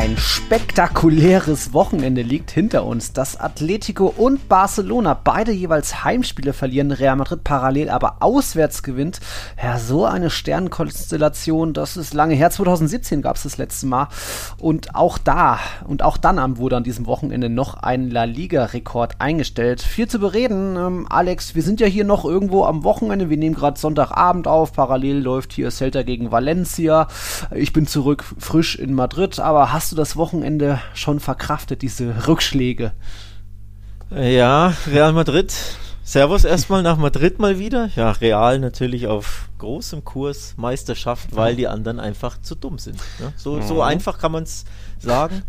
Ein spektakuläres Wochenende liegt hinter uns. Das Atletico und Barcelona, beide jeweils Heimspiele verlieren, Real Madrid parallel aber auswärts gewinnt. Ja, so eine Sternenkonstellation, das ist lange her. 2017 gab es das letzte Mal. Und auch da und auch dann wurde an diesem Wochenende noch ein La Liga-Rekord eingestellt. Viel zu bereden. Ähm, Alex, wir sind ja hier noch irgendwo am Wochenende. Wir nehmen gerade Sonntagabend auf. Parallel läuft hier Celta gegen Valencia. Ich bin zurück frisch in Madrid, aber hast du das Wochenende schon verkraftet, diese Rückschläge? Ja, Real Madrid. Servus erstmal nach Madrid mal wieder. Ja, Real natürlich auf großem Kurs Meisterschaft, weil die anderen einfach zu dumm sind. Ne? So, so einfach kann man es sagen.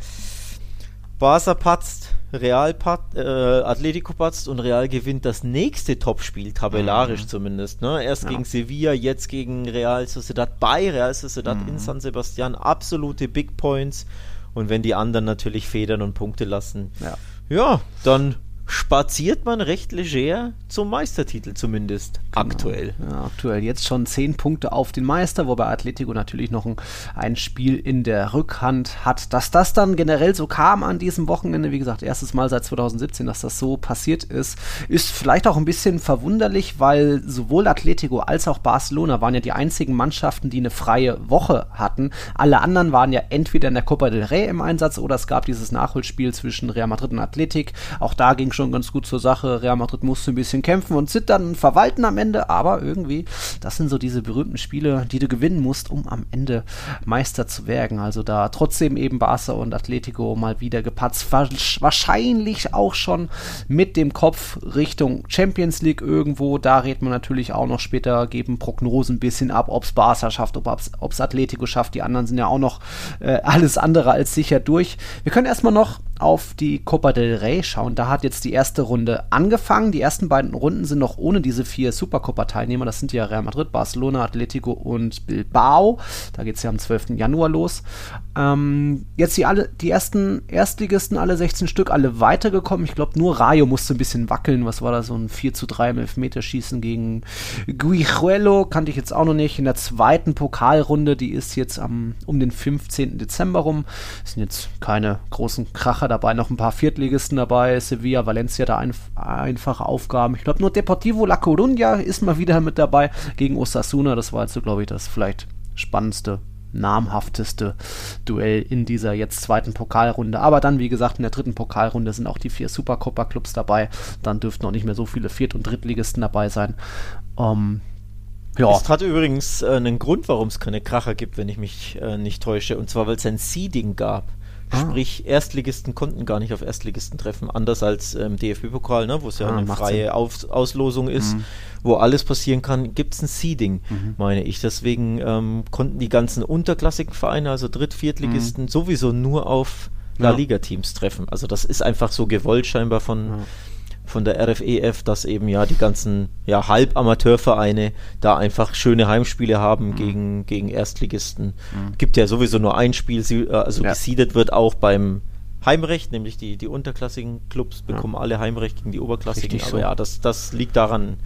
Barca patzt, Real pat, äh, Atletico patzt und Real gewinnt das nächste Topspiel, tabellarisch mhm. zumindest. Ne? Erst ja. gegen Sevilla, jetzt gegen Real Sociedad bei Real Sociedad mhm. in San Sebastian. Absolute Big Points. Und wenn die anderen natürlich federn und Punkte lassen, ja, ja dann spaziert man recht leger zum Meistertitel zumindest genau. aktuell. Ja, aktuell jetzt schon zehn Punkte auf den Meister, wobei Atletico natürlich noch ein, ein, Spiel in der Rückhand hat. Dass das dann generell so kam an diesem Wochenende, wie gesagt, erstes Mal seit 2017, dass das so passiert ist, ist vielleicht auch ein bisschen verwunderlich, weil sowohl Atletico als auch Barcelona waren ja die einzigen Mannschaften, die eine freie Woche hatten. Alle anderen waren ja entweder in der Copa del Rey im Einsatz oder es gab dieses Nachholspiel zwischen Real Madrid und Athletic. Auch da ging schon schon ganz gut zur Sache. Real Madrid musste ein bisschen kämpfen und zittern und verwalten am Ende, aber irgendwie, das sind so diese berühmten Spiele, die du gewinnen musst, um am Ende Meister zu werden. Also da trotzdem eben Barca und Atletico mal wieder gepatzt. Wahrscheinlich auch schon mit dem Kopf Richtung Champions League irgendwo. Da redet man natürlich auch noch später, geben Prognosen ein bisschen ab, ob es Barca schafft, ob es Atletico schafft. Die anderen sind ja auch noch äh, alles andere als sicher durch. Wir können erstmal noch auf die Copa del Rey schauen. Da hat jetzt die erste Runde angefangen. Die ersten beiden Runden sind noch ohne diese vier Supercopa-Teilnehmer. Das sind ja Real Madrid, Barcelona, Atletico und Bilbao. Da geht es ja am 12. Januar los. Ähm, jetzt die, alle, die ersten Erstligisten, alle 16 Stück, alle weitergekommen. Ich glaube, nur Rayo musste ein bisschen wackeln. Was war da so ein 4 zu 3 im Elfmeterschießen gegen Guijuelo? Kannte ich jetzt auch noch nicht. In der zweiten Pokalrunde, die ist jetzt am, um den 15. Dezember rum. Das sind jetzt keine großen Kracher dabei, noch ein paar Viertligisten dabei, Sevilla, Valencia da ein, einfache Aufgaben. Ich glaube nur Deportivo La Coruña ist mal wieder mit dabei gegen Osasuna. Das war jetzt so, glaube ich, das vielleicht spannendste namhafteste Duell in dieser jetzt zweiten Pokalrunde. Aber dann, wie gesagt, in der dritten Pokalrunde sind auch die vier Supercopa-Clubs dabei. Dann dürften auch nicht mehr so viele Viert- und Drittligisten dabei sein. Ähm, ja. Es hat übrigens äh, einen Grund, warum es keine Kracher gibt, wenn ich mich äh, nicht täusche. Und zwar, weil es ein Seeding gab. Ah. Sprich, Erstligisten konnten gar nicht auf Erstligisten treffen, anders als im ähm, DFB-Pokal, ne, wo es ja ah, eine freie Auf Auslosung ist, mhm. wo alles passieren kann, gibt es ein Seeding, mhm. meine ich. Deswegen ähm, konnten die ganzen unterklassigen Vereine, also Dritt-, Viertligisten, mhm. sowieso nur auf La Liga-Teams treffen. Also das ist einfach so gewollt scheinbar von, ja von der RFEF, dass eben ja die ganzen ja, Halbamateurvereine da einfach schöne Heimspiele haben mhm. gegen, gegen Erstligisten. Mhm. Gibt ja sowieso nur ein Spiel, äh, also ja. gesiedet wird auch beim Heimrecht, nämlich die, die unterklassigen Clubs bekommen ja. alle Heimrecht gegen die oberklassigen. Richtig aber so. ja, das, das liegt daran,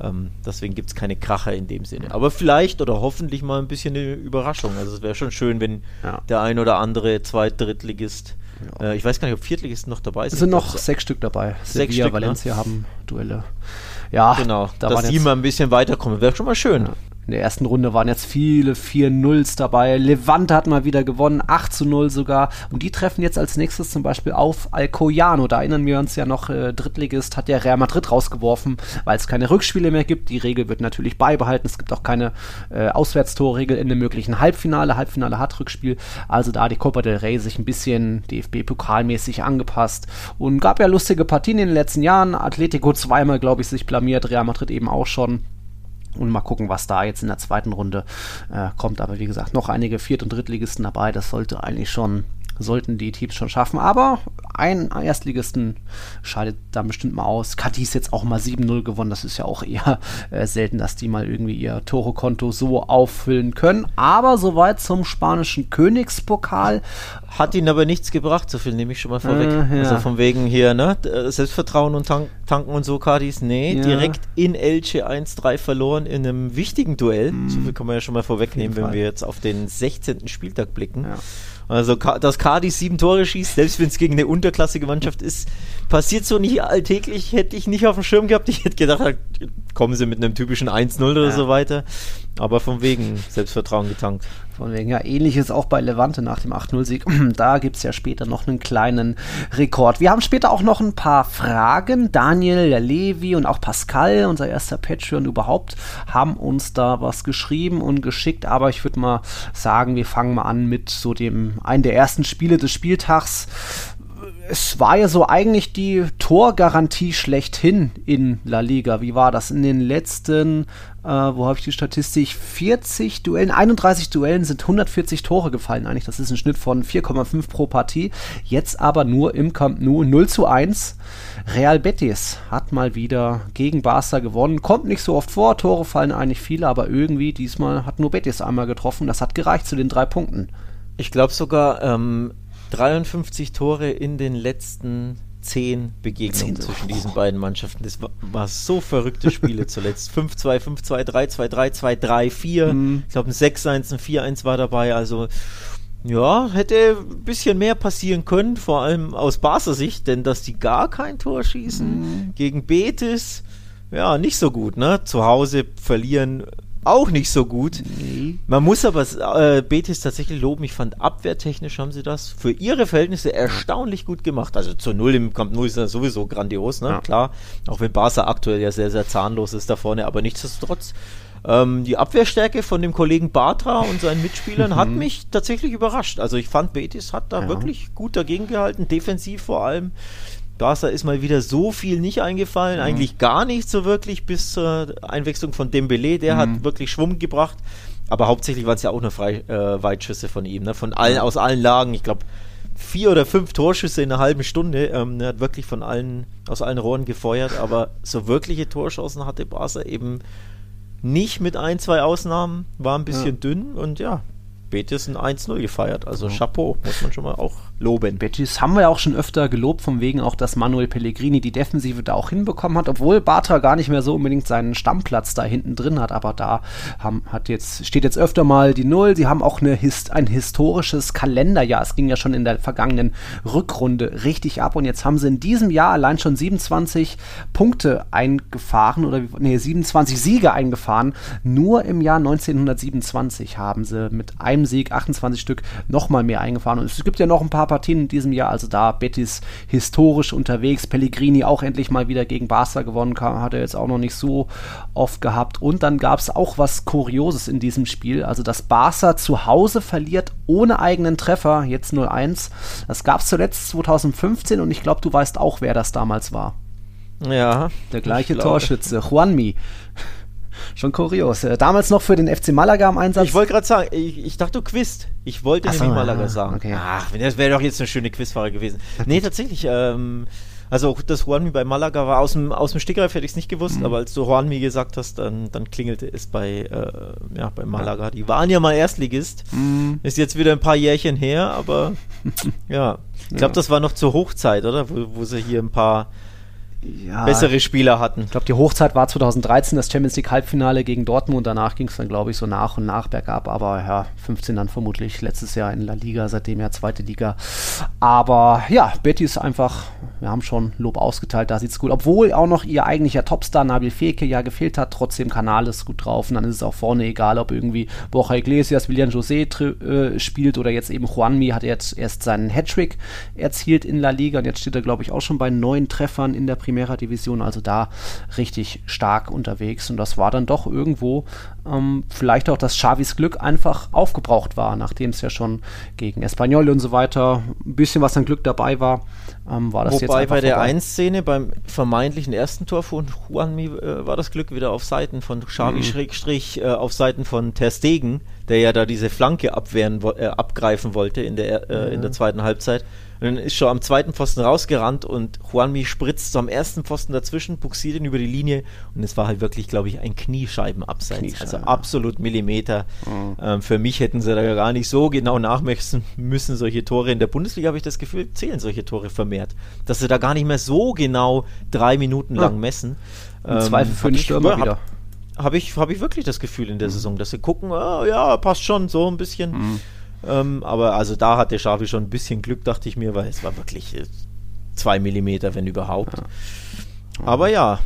ähm, deswegen gibt es keine Kracher in dem Sinne. Aber vielleicht oder hoffentlich mal ein bisschen eine Überraschung. Also es wäre schon schön, wenn ja. der ein oder andere Zweit-, Drittligist ja. Äh, ich weiß gar nicht, ob Viertligisten noch dabei sind. Es sind noch sechs Stück dabei. Sechs Sevilla, Stück, ne? Valencia ne? haben Duelle. Ja, genau. Da dass die mal ein bisschen weiterkommen, wäre schon mal schön. Ja. In der ersten Runde waren jetzt viele 4-0s dabei. Levante hat mal wieder gewonnen, 8 zu 0 sogar. Und die treffen jetzt als nächstes zum Beispiel auf Alcoyano. Da erinnern wir uns ja noch, äh, Drittligist hat ja Real Madrid rausgeworfen, weil es keine Rückspiele mehr gibt. Die Regel wird natürlich beibehalten. Es gibt auch keine äh, Auswärtstorregel in dem möglichen Halbfinale. Halbfinale hat Rückspiel. Also da die Copa del Rey sich ein bisschen DFB-pokalmäßig angepasst. Und gab ja lustige Partien in den letzten Jahren. Atletico zweimal, glaube ich, sich blamiert. Real Madrid eben auch schon. Und mal gucken, was da jetzt in der zweiten Runde äh, kommt. Aber wie gesagt, noch einige Viert- und Drittligisten dabei. Das sollte eigentlich schon, sollten die Teams schon schaffen. Aber einen Erstligisten scheidet da bestimmt mal aus. Cadiz jetzt auch mal 7-0 gewonnen. Das ist ja auch eher äh, selten, dass die mal irgendwie ihr Tore-Konto so auffüllen können. Aber soweit zum spanischen Königspokal. Hat ihnen aber nichts gebracht, so viel nehme ich schon mal vorweg. Äh, ja. Also von wegen hier, ne? Selbstvertrauen und Tank tanken und so, Cadiz. Nee, ja. direkt in Elche 1-3 verloren in einem wichtigen Duell. Mhm. So viel kann man ja schon mal vorwegnehmen, wenn wir jetzt auf den 16. Spieltag blicken. Ja. Also, dass Cardi sieben Tore schießt, selbst wenn es gegen eine unterklassige Mannschaft ist, passiert so nicht alltäglich, hätte ich nicht auf dem Schirm gehabt. Ich hätte gedacht, kommen sie mit einem typischen 1-0 oder ja. so weiter. Aber von wegen Selbstvertrauen getankt. Von wegen, ja, ähnliches auch bei Levante nach dem 8-0-Sieg. Da gibt es ja später noch einen kleinen Rekord. Wir haben später auch noch ein paar Fragen. Daniel, der Levi und auch Pascal, unser erster Patreon überhaupt, haben uns da was geschrieben und geschickt. Aber ich würde mal sagen, wir fangen mal an mit so dem, einen der ersten Spiele des Spieltags es war ja so eigentlich die Torgarantie schlechthin in La Liga. Wie war das in den letzten, äh, wo habe ich die Statistik? 40 Duellen, 31 Duellen sind 140 Tore gefallen eigentlich. Das ist ein Schnitt von 4,5 pro Partie. Jetzt aber nur im Camp Nou 0 zu 1. Real Betis hat mal wieder gegen Barca gewonnen. Kommt nicht so oft vor, Tore fallen eigentlich viele, aber irgendwie diesmal hat nur Betis einmal getroffen. Das hat gereicht zu den drei Punkten. Ich glaube sogar, ähm, 53 Tore in den letzten zehn Begegnungen 10. zwischen diesen beiden Mannschaften. Das war, war so verrückte Spiele zuletzt. 5-2, 5-2, 3-2, 3-2, 3-4. Mhm. Ich glaube, ein 6-1, ein 4-1 war dabei. Also, ja, hätte ein bisschen mehr passieren können, vor allem aus Barca Sicht, denn dass die gar kein Tor schießen mhm. gegen Betis, ja, nicht so gut, ne? Zu Hause verlieren auch nicht so gut. Nee. Man muss aber äh, Betis tatsächlich loben. Ich fand, abwehrtechnisch haben sie das für ihre Verhältnisse erstaunlich gut gemacht. Also zur Null im Camp Null ist das sowieso grandios, ne? Ja. Klar. Auch wenn Barca aktuell ja sehr, sehr zahnlos ist da vorne. Aber nichtsdestotrotz, ähm, die Abwehrstärke von dem Kollegen Batra und seinen Mitspielern hat mich tatsächlich überrascht. Also ich fand, Betis hat da ja. wirklich gut dagegen gehalten, defensiv vor allem. Barca ist mal wieder so viel nicht eingefallen, mhm. eigentlich gar nicht so wirklich bis zur Einwechslung von Dembele, der mhm. hat wirklich Schwung gebracht, aber hauptsächlich waren es ja auch nur Frei, äh, Weitschüsse von ihm, ne? von allen, aus allen Lagen, ich glaube vier oder fünf Torschüsse in einer halben Stunde, ähm, er hat wirklich von allen, aus allen Rohren gefeuert, aber so wirkliche Torchancen hatte Barca eben nicht mit ein, zwei Ausnahmen, war ein bisschen ja. dünn und ja, Betis ein 1-0 gefeiert. Also. Chapeau, muss man schon mal auch loben. Betis haben wir ja auch schon öfter gelobt, von wegen auch, dass Manuel Pellegrini die Defensive da auch hinbekommen hat, obwohl Bartra gar nicht mehr so unbedingt seinen Stammplatz da hinten drin hat, aber da haben, hat jetzt, steht jetzt öfter mal die Null. Sie haben auch eine, ein historisches Kalenderjahr. Es ging ja schon in der vergangenen Rückrunde richtig ab und jetzt haben sie in diesem Jahr allein schon 27 Punkte eingefahren oder nee, 27 Siege eingefahren. Nur im Jahr 1927 haben sie mit einem Sieg 28 Stück nochmal mehr eingefahren und es gibt ja noch ein paar Partien in diesem Jahr. Also da Betis historisch unterwegs. Pellegrini auch endlich mal wieder gegen Barca gewonnen, hat er jetzt auch noch nicht so oft gehabt. Und dann gab es auch was Kurioses in diesem Spiel. Also dass Barca zu Hause verliert ohne eigenen Treffer, jetzt 0-1. Das gab es zuletzt 2015 und ich glaube, du weißt auch, wer das damals war. Ja. Der gleiche Torschütze, Juanmi. Schon kurios. Äh, damals noch für den FC Malaga im Einsatz. Ich wollte gerade sagen, ich, ich, dachte, du quizst. Ich wollte Ach nämlich so, Malaga ja, sagen. Okay. Ach, das wäre doch jetzt eine schöne Quizfrage gewesen. nee, tatsächlich. Ähm, also das Juanmi bei Malaga war aus dem, aus dem Stegreif, hätte ich es nicht gewusst, mhm. aber als du Juanmi gesagt hast, dann, dann klingelte es bei, äh, ja, bei Malaga. Die waren ja mal Erstligist. Mhm. Ist jetzt wieder ein paar Jährchen her, aber ja. Ich glaube, ja. das war noch zur Hochzeit, oder? Wo, wo sie hier ein paar ja, bessere Spieler hatten. Ich glaube, die Hochzeit war 2013 das Champions League Halbfinale gegen Dortmund. Danach ging es dann, glaube ich, so nach und nach bergab. Aber ja, 15 dann vermutlich letztes Jahr in La Liga, seitdem ja zweite Liga. Aber ja, Betty ist einfach, wir haben schon Lob ausgeteilt, da sieht es gut. Obwohl auch noch ihr eigentlicher Topstar Nabil Feke ja gefehlt hat, trotzdem Kanal ist gut drauf. Und dann ist es auch vorne egal, ob irgendwie Borja Iglesias, William José äh, spielt oder jetzt eben Juanmi hat jetzt erst seinen Hattrick erzielt in La Liga. Und jetzt steht er, glaube ich, auch schon bei neun Treffern in der Premier Primera Division, also da richtig stark unterwegs. Und das war dann doch irgendwo ähm, vielleicht auch, dass Xavis Glück einfach aufgebraucht war, nachdem es ja schon gegen Espanyol und so weiter ein bisschen was an Glück dabei war. Ähm, war das Wobei jetzt bei der 1-Szene beim vermeintlichen ersten Tor von Juanmi äh, war das Glück wieder auf Seiten von Xavi mhm. Schrägstrich äh, auf Seiten von Ter Stegen, der ja da diese Flanke abwehren, äh, abgreifen wollte in der, ja. in der zweiten Halbzeit. Und dann ist schon am zweiten Pfosten rausgerannt und Juanmi spritzt so am ersten Pfosten dazwischen, buxiert ihn über die Linie und es war halt wirklich, glaube ich, ein Kniescheibenabseits. Kniescheiben. Also absolut Millimeter. Mhm. Ähm, für mich hätten sie da gar nicht so genau nachmessen müssen, solche Tore. In der Bundesliga habe ich das Gefühl, zählen solche Tore vermehrt. Dass sie da gar nicht mehr so genau drei Minuten lang messen. Im ähm, Zweifel für den Stürmer wieder. Habe ich, hab ich wirklich das Gefühl in der mhm. Saison, dass sie gucken, oh, ja, passt schon, so ein bisschen. Mhm. Ähm, aber also da hatte Schafi schon ein bisschen Glück, dachte ich mir, weil es war wirklich äh, zwei Millimeter, wenn überhaupt. Ja. Aber ja,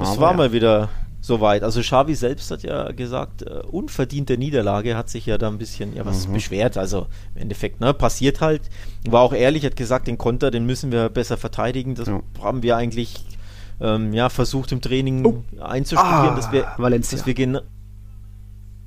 es aber war ja. mal wieder soweit. Also Xavi selbst hat ja gesagt, äh, unverdiente Niederlage, hat sich ja da ein bisschen ja was mhm. beschwert. Also im Endeffekt, ne, passiert halt. War auch ehrlich, hat gesagt, den Konter, den müssen wir besser verteidigen. Das ja. haben wir eigentlich ähm, ja, versucht im Training oh. einzustudieren, ah, dass wir, Valencia. dass wir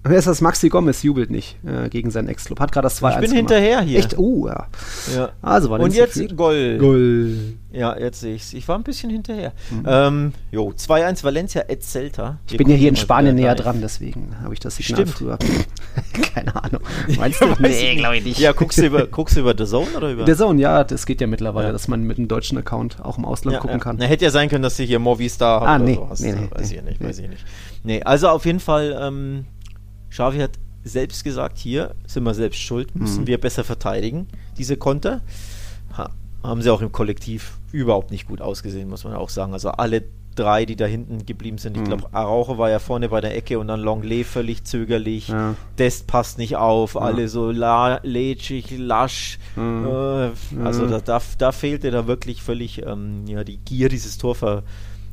Wer ist das? Maxi Gomez jubelt nicht äh, gegen seinen Ex-Club. Hat gerade das 2 Ich bin hinterher hier. Echt? Oh, ja. ja. Also, Und jetzt. Goal. Goal. Ja, jetzt sehe ich es. Ich war ein bisschen hinterher. Mhm. Ähm, jo, 2-1 Valencia et Celta. Ich bin ja hier in Spanien näher dran, deswegen habe ich das Signal Stimmt. früher. Keine Ahnung. Meinst du? nee, glaube ich nicht. Ja, guckst du über, guckst du über The Zone oder über? The Zone, ja, das geht ja mittlerweile, ja. dass man mit einem deutschen Account auch im Ausland ja, gucken kann. Na, hätte ja sein können, dass du hier Movistar ah, nee, so hast. Nee, nee, weiß nee, ich nicht, nee. weiß ich nicht. Nee, also auf jeden Fall, ähm, Xavi hat selbst gesagt, hier sind wir selbst schuld, müssen mhm. wir besser verteidigen, diese Konter. Ha, haben sie auch im Kollektiv überhaupt nicht gut ausgesehen, muss man auch sagen. Also alle drei, die da hinten geblieben sind. Ich mhm. glaube, Araujo war ja vorne bei der Ecke und dann Longley völlig zögerlich. Ja. Dest passt nicht auf, ja. alle so la lätschig, lasch. Mhm. Äh, also da, da, da, fehlte da wirklich völlig ähm, ja, die Gier, dieses Tor ver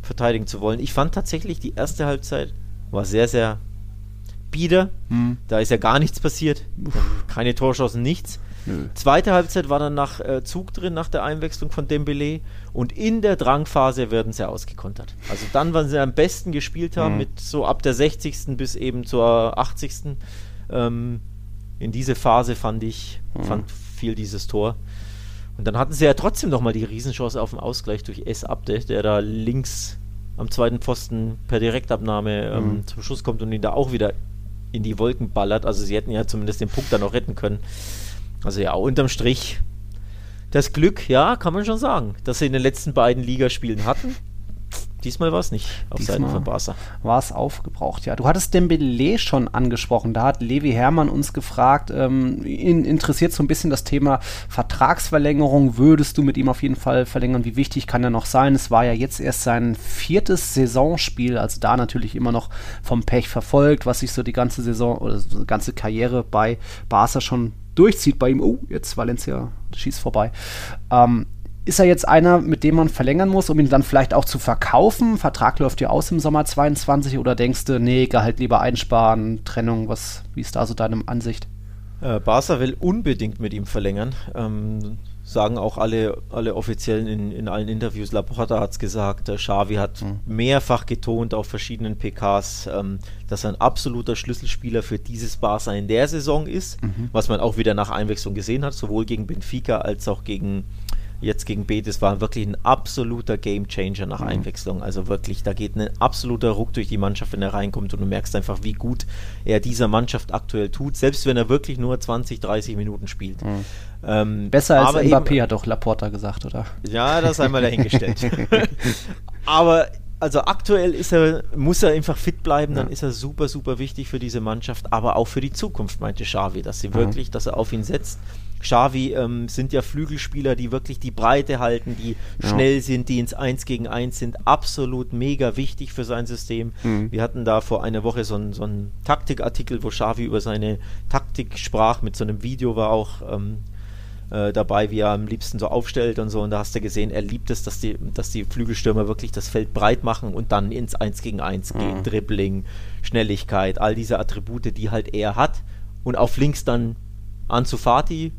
verteidigen zu wollen. Ich fand tatsächlich, die erste Halbzeit war sehr, sehr bieder. Hm. Da ist ja gar nichts passiert. Keine Torschancen, nichts. Nö. Zweite Halbzeit war dann nach äh, Zug drin, nach der Einwechslung von Dembele. Und in der Drangphase werden sie ausgekontert. Also dann, wann sie am besten gespielt haben, mhm. mit so ab der 60. bis eben zur 80. Ähm, in diese Phase fand ich, mhm. fand viel dieses Tor. Und dann hatten sie ja trotzdem nochmal die Riesenchance auf den Ausgleich durch S. Abde, der da links am zweiten Pfosten per Direktabnahme ähm, mhm. zum Schuss kommt und ihn da auch wieder in die Wolken ballert. Also sie hätten ja zumindest den Punkt dann noch retten können. Also ja, unterm Strich das Glück, ja, kann man schon sagen, dass sie in den letzten beiden Ligaspielen hatten. Diesmal war es nicht auf Diesmal Seiten von Barca. War es aufgebraucht, ja. Du hattest Dembele schon angesprochen. Da hat Levi Hermann uns gefragt, ähm, ihn interessiert so ein bisschen das Thema Vertragsverlängerung. Würdest du mit ihm auf jeden Fall verlängern? Wie wichtig kann er noch sein? Es war ja jetzt erst sein viertes Saisonspiel, also da natürlich immer noch vom Pech verfolgt, was sich so die ganze Saison oder die ganze Karriere bei Barca schon durchzieht bei ihm. Oh, jetzt Valencia schießt vorbei. Ähm, ist er jetzt einer, mit dem man verlängern muss, um ihn dann vielleicht auch zu verkaufen? Vertrag läuft ja aus im Sommer 22 oder denkst du, nee, Gehalt lieber einsparen, Trennung, was, wie ist da so deine Ansicht? Äh, Barca will unbedingt mit ihm verlängern. Ähm, sagen auch alle, alle Offiziellen in, in allen Interviews. Laporta hat es gesagt, äh, Xavi hat mhm. mehrfach getont auf verschiedenen PKs, ähm, dass er ein absoluter Schlüsselspieler für dieses Barca in der Saison ist, mhm. was man auch wieder nach Einwechslung gesehen hat, sowohl gegen Benfica als auch gegen jetzt gegen Betis war wirklich ein absoluter Gamechanger nach mhm. Einwechslung. Also wirklich, da geht ein absoluter Ruck durch die Mannschaft, wenn er reinkommt und du merkst einfach, wie gut er dieser Mannschaft aktuell tut, selbst wenn er wirklich nur 20, 30 Minuten spielt. Mhm. Ähm, Besser als Mbappé, eben, hat doch Laporta gesagt, oder? Ja, das einmal dahingestellt. aber also aktuell ist er, muss er einfach fit bleiben, dann ist er super, super wichtig für diese Mannschaft, aber auch für die Zukunft, meinte Xavi, dass sie mhm. wirklich, dass er auf ihn setzt. Xavi ähm, sind ja Flügelspieler, die wirklich die Breite halten, die ja. schnell sind, die ins 1 gegen 1 sind. Absolut mega wichtig für sein System. Mhm. Wir hatten da vor einer Woche so einen so Taktikartikel, wo Xavi über seine Taktik sprach. Mit so einem Video war auch ähm, äh, dabei, wie er am liebsten so aufstellt und so. Und da hast du gesehen, er liebt es, dass die, dass die Flügelstürmer wirklich das Feld breit machen und dann ins 1 gegen 1 gehen. Mhm. Dribbling, Schnelligkeit, all diese Attribute, die halt er hat. Und auf links dann Anzufati,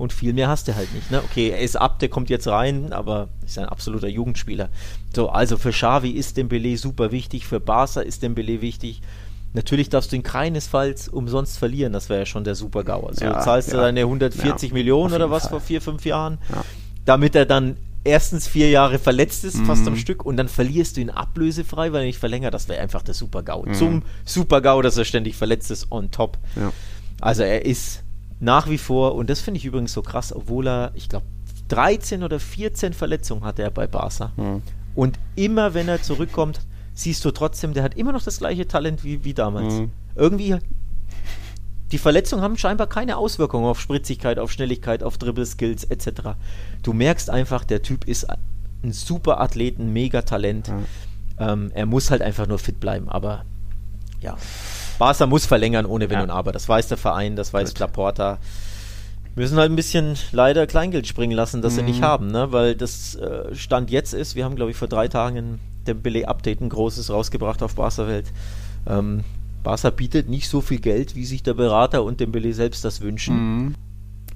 und viel mehr hast du halt nicht. Ne? Okay, er ist ab, der kommt jetzt rein, aber ist ein absoluter Jugendspieler. So, also für Xavi ist Dembele super wichtig, für Barca ist Dembele wichtig. Natürlich darfst du ihn keinesfalls umsonst verlieren, das wäre ja schon der Super-GAU. Also ja, zahlst ja. du deine 140 ja, Millionen oder was Fall. vor vier, fünf Jahren, damit er dann erstens vier Jahre verletzt ist, mhm. fast am Stück, und dann verlierst du ihn ablösefrei, weil er nicht verlängert. Das wäre einfach der Super-GAU. Mhm. Zum Super-GAU, dass er ständig verletzt ist, on top. Also er ist nach wie vor, und das finde ich übrigens so krass, obwohl er, ich glaube, 13 oder 14 Verletzungen hatte er bei Barca. Mhm. Und immer wenn er zurückkommt, siehst du trotzdem, der hat immer noch das gleiche Talent wie, wie damals. Mhm. Irgendwie, die Verletzungen haben scheinbar keine Auswirkungen auf Spritzigkeit, auf Schnelligkeit, auf Dribble-Skills etc. Du merkst einfach, der Typ ist ein super Athlet, ein Megatalent. Mhm. Ähm, er muss halt einfach nur fit bleiben, aber ja. Barca muss verlängern ohne Wenn ja. und Aber. Das weiß der Verein, das weiß Gut. Laporta. Müssen halt ein bisschen leider Kleingeld springen lassen, das mhm. sie nicht mhm. haben, ne? weil das äh, Stand jetzt ist, wir haben glaube ich vor drei Tagen ein Dembele-Update, ein großes rausgebracht auf Barca-Welt. Ähm, Barca bietet nicht so viel Geld, wie sich der Berater und Dembele selbst das wünschen. Mhm.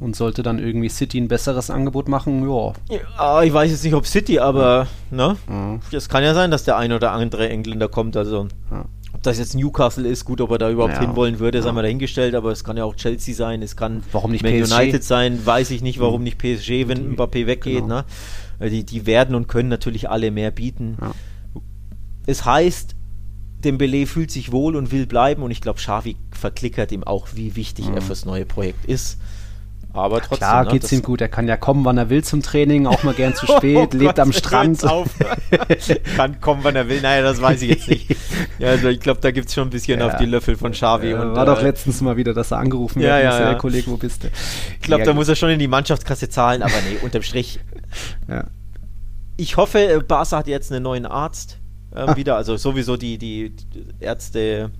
Und sollte dann irgendwie City ein besseres Angebot machen, ja. ja ich weiß jetzt nicht, ob City, aber ja. ne? Es kann ja sein, dass der ein oder andere Engländer kommt, also. Ja. Ob das jetzt Newcastle ist, gut, ob er da überhaupt ja. hinwollen würde, ja. sei mal dahingestellt, aber es kann ja auch Chelsea sein, es kann warum nicht Man PSG? United sein, weiß ich nicht, warum nicht PSG, wenn Mbappé weggeht, genau. ne? Die, die werden und können natürlich alle mehr bieten. Ja. Es heißt, Dembele fühlt sich wohl und will bleiben und ich glaube, Xavi verklickert ihm auch, wie wichtig mhm. er fürs neue Projekt ist. Aber trotzdem. Klar, ne, geht's ihm gut. Er kann ja kommen, wann er will zum Training, auch mal gern zu spät, oh lebt Gott, am Strand. kann kommen, wann er will. Naja, das weiß ich jetzt nicht. Ja, also ich glaube, da gibt es schon ein bisschen ja. auf die Löffel von Xavi. Ja, und, war äh, doch letztens mal wieder, dass er angerufen ja, wird. Ja, ja. Kollege, wo bist du? Ich glaube, da gut. muss er schon in die Mannschaftskasse zahlen, aber nee, unterm Strich. ja. Ich hoffe, äh, Barca hat jetzt einen neuen Arzt äh, ah. wieder. Also sowieso die, die Ärzte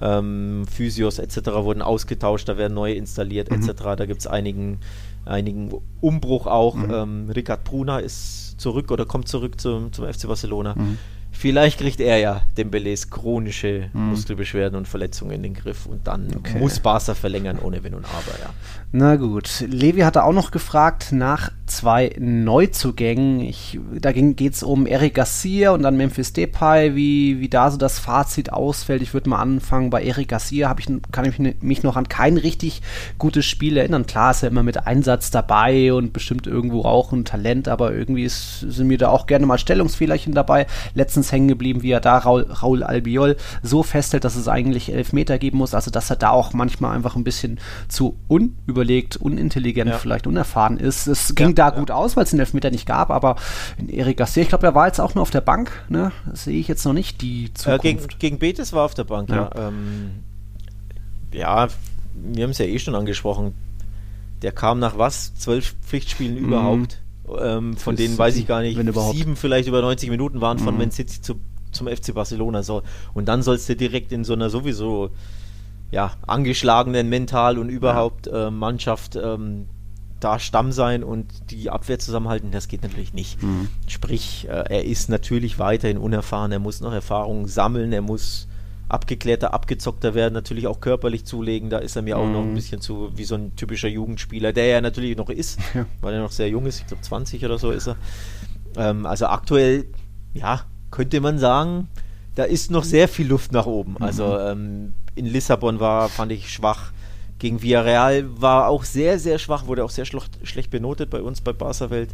ähm, Physios etc. wurden ausgetauscht, da werden neue installiert mhm. etc. Da gibt es einigen, einigen Umbruch auch. Mhm. Ähm, Ricard Bruna ist zurück oder kommt zurück zum, zum FC Barcelona. Mhm. Vielleicht kriegt er ja Dembélés chronische mhm. Muskelbeschwerden und Verletzungen in den Griff und dann okay. muss Barca verlängern ohne Wenn und Aber, ja. Na gut. Levi hatte auch noch gefragt nach zwei Neuzugängen. Ich, da geht es um Eric Garcia und dann Memphis Depay, wie, wie da so das Fazit ausfällt. Ich würde mal anfangen bei Eric Garcia. Ich, kann ich mich noch an kein richtig gutes Spiel erinnern. Klar ist er immer mit Einsatz dabei und bestimmt irgendwo auch ein Talent, aber irgendwie ist, sind mir da auch gerne mal Stellungsfehlerchen dabei. Letztens hängen geblieben, wie er da Raul, Raul Albiol so festhält, dass es eigentlich elf Meter geben muss. Also dass er da auch manchmal einfach ein bisschen zu unüberlegt, unintelligent, ja. vielleicht unerfahren ist. Es ging ja da gut aus, weil es den Elfmeter nicht gab, aber in Erik Garcia, ich glaube, er war jetzt auch nur auf der Bank, ne? Das sehe ich jetzt noch nicht, die Zukunft. Äh, gegen, gegen Betis war auf der Bank, ja. Ja, ähm, ja wir haben es ja eh schon angesprochen. Der kam nach was? Zwölf Pflichtspielen mhm. überhaupt. Ähm, von denen weiß ich gar nicht, sieben vielleicht über 90 Minuten waren von mhm. Man City zu, zum FC Barcelona. So. Und dann sollst du direkt in so einer sowieso ja, angeschlagenen mental und überhaupt ja. äh, Mannschaft ähm, da Stamm sein und die Abwehr zusammenhalten, das geht natürlich nicht. Mhm. Sprich, äh, er ist natürlich weiterhin unerfahren, er muss noch Erfahrungen sammeln, er muss abgeklärter, abgezockter werden, natürlich auch körperlich zulegen. Da ist er mir mhm. auch noch ein mhm. bisschen zu wie so ein typischer Jugendspieler, der ja natürlich noch ist, ja. weil er noch sehr jung ist, ich glaube 20 oder so ist er. Ähm, also aktuell, ja, könnte man sagen, da ist noch sehr viel Luft nach oben. Mhm. Also ähm, in Lissabon war, fand ich schwach gegen Villarreal war auch sehr, sehr schwach, wurde auch sehr schlecht, benotet bei uns bei Barca Welt.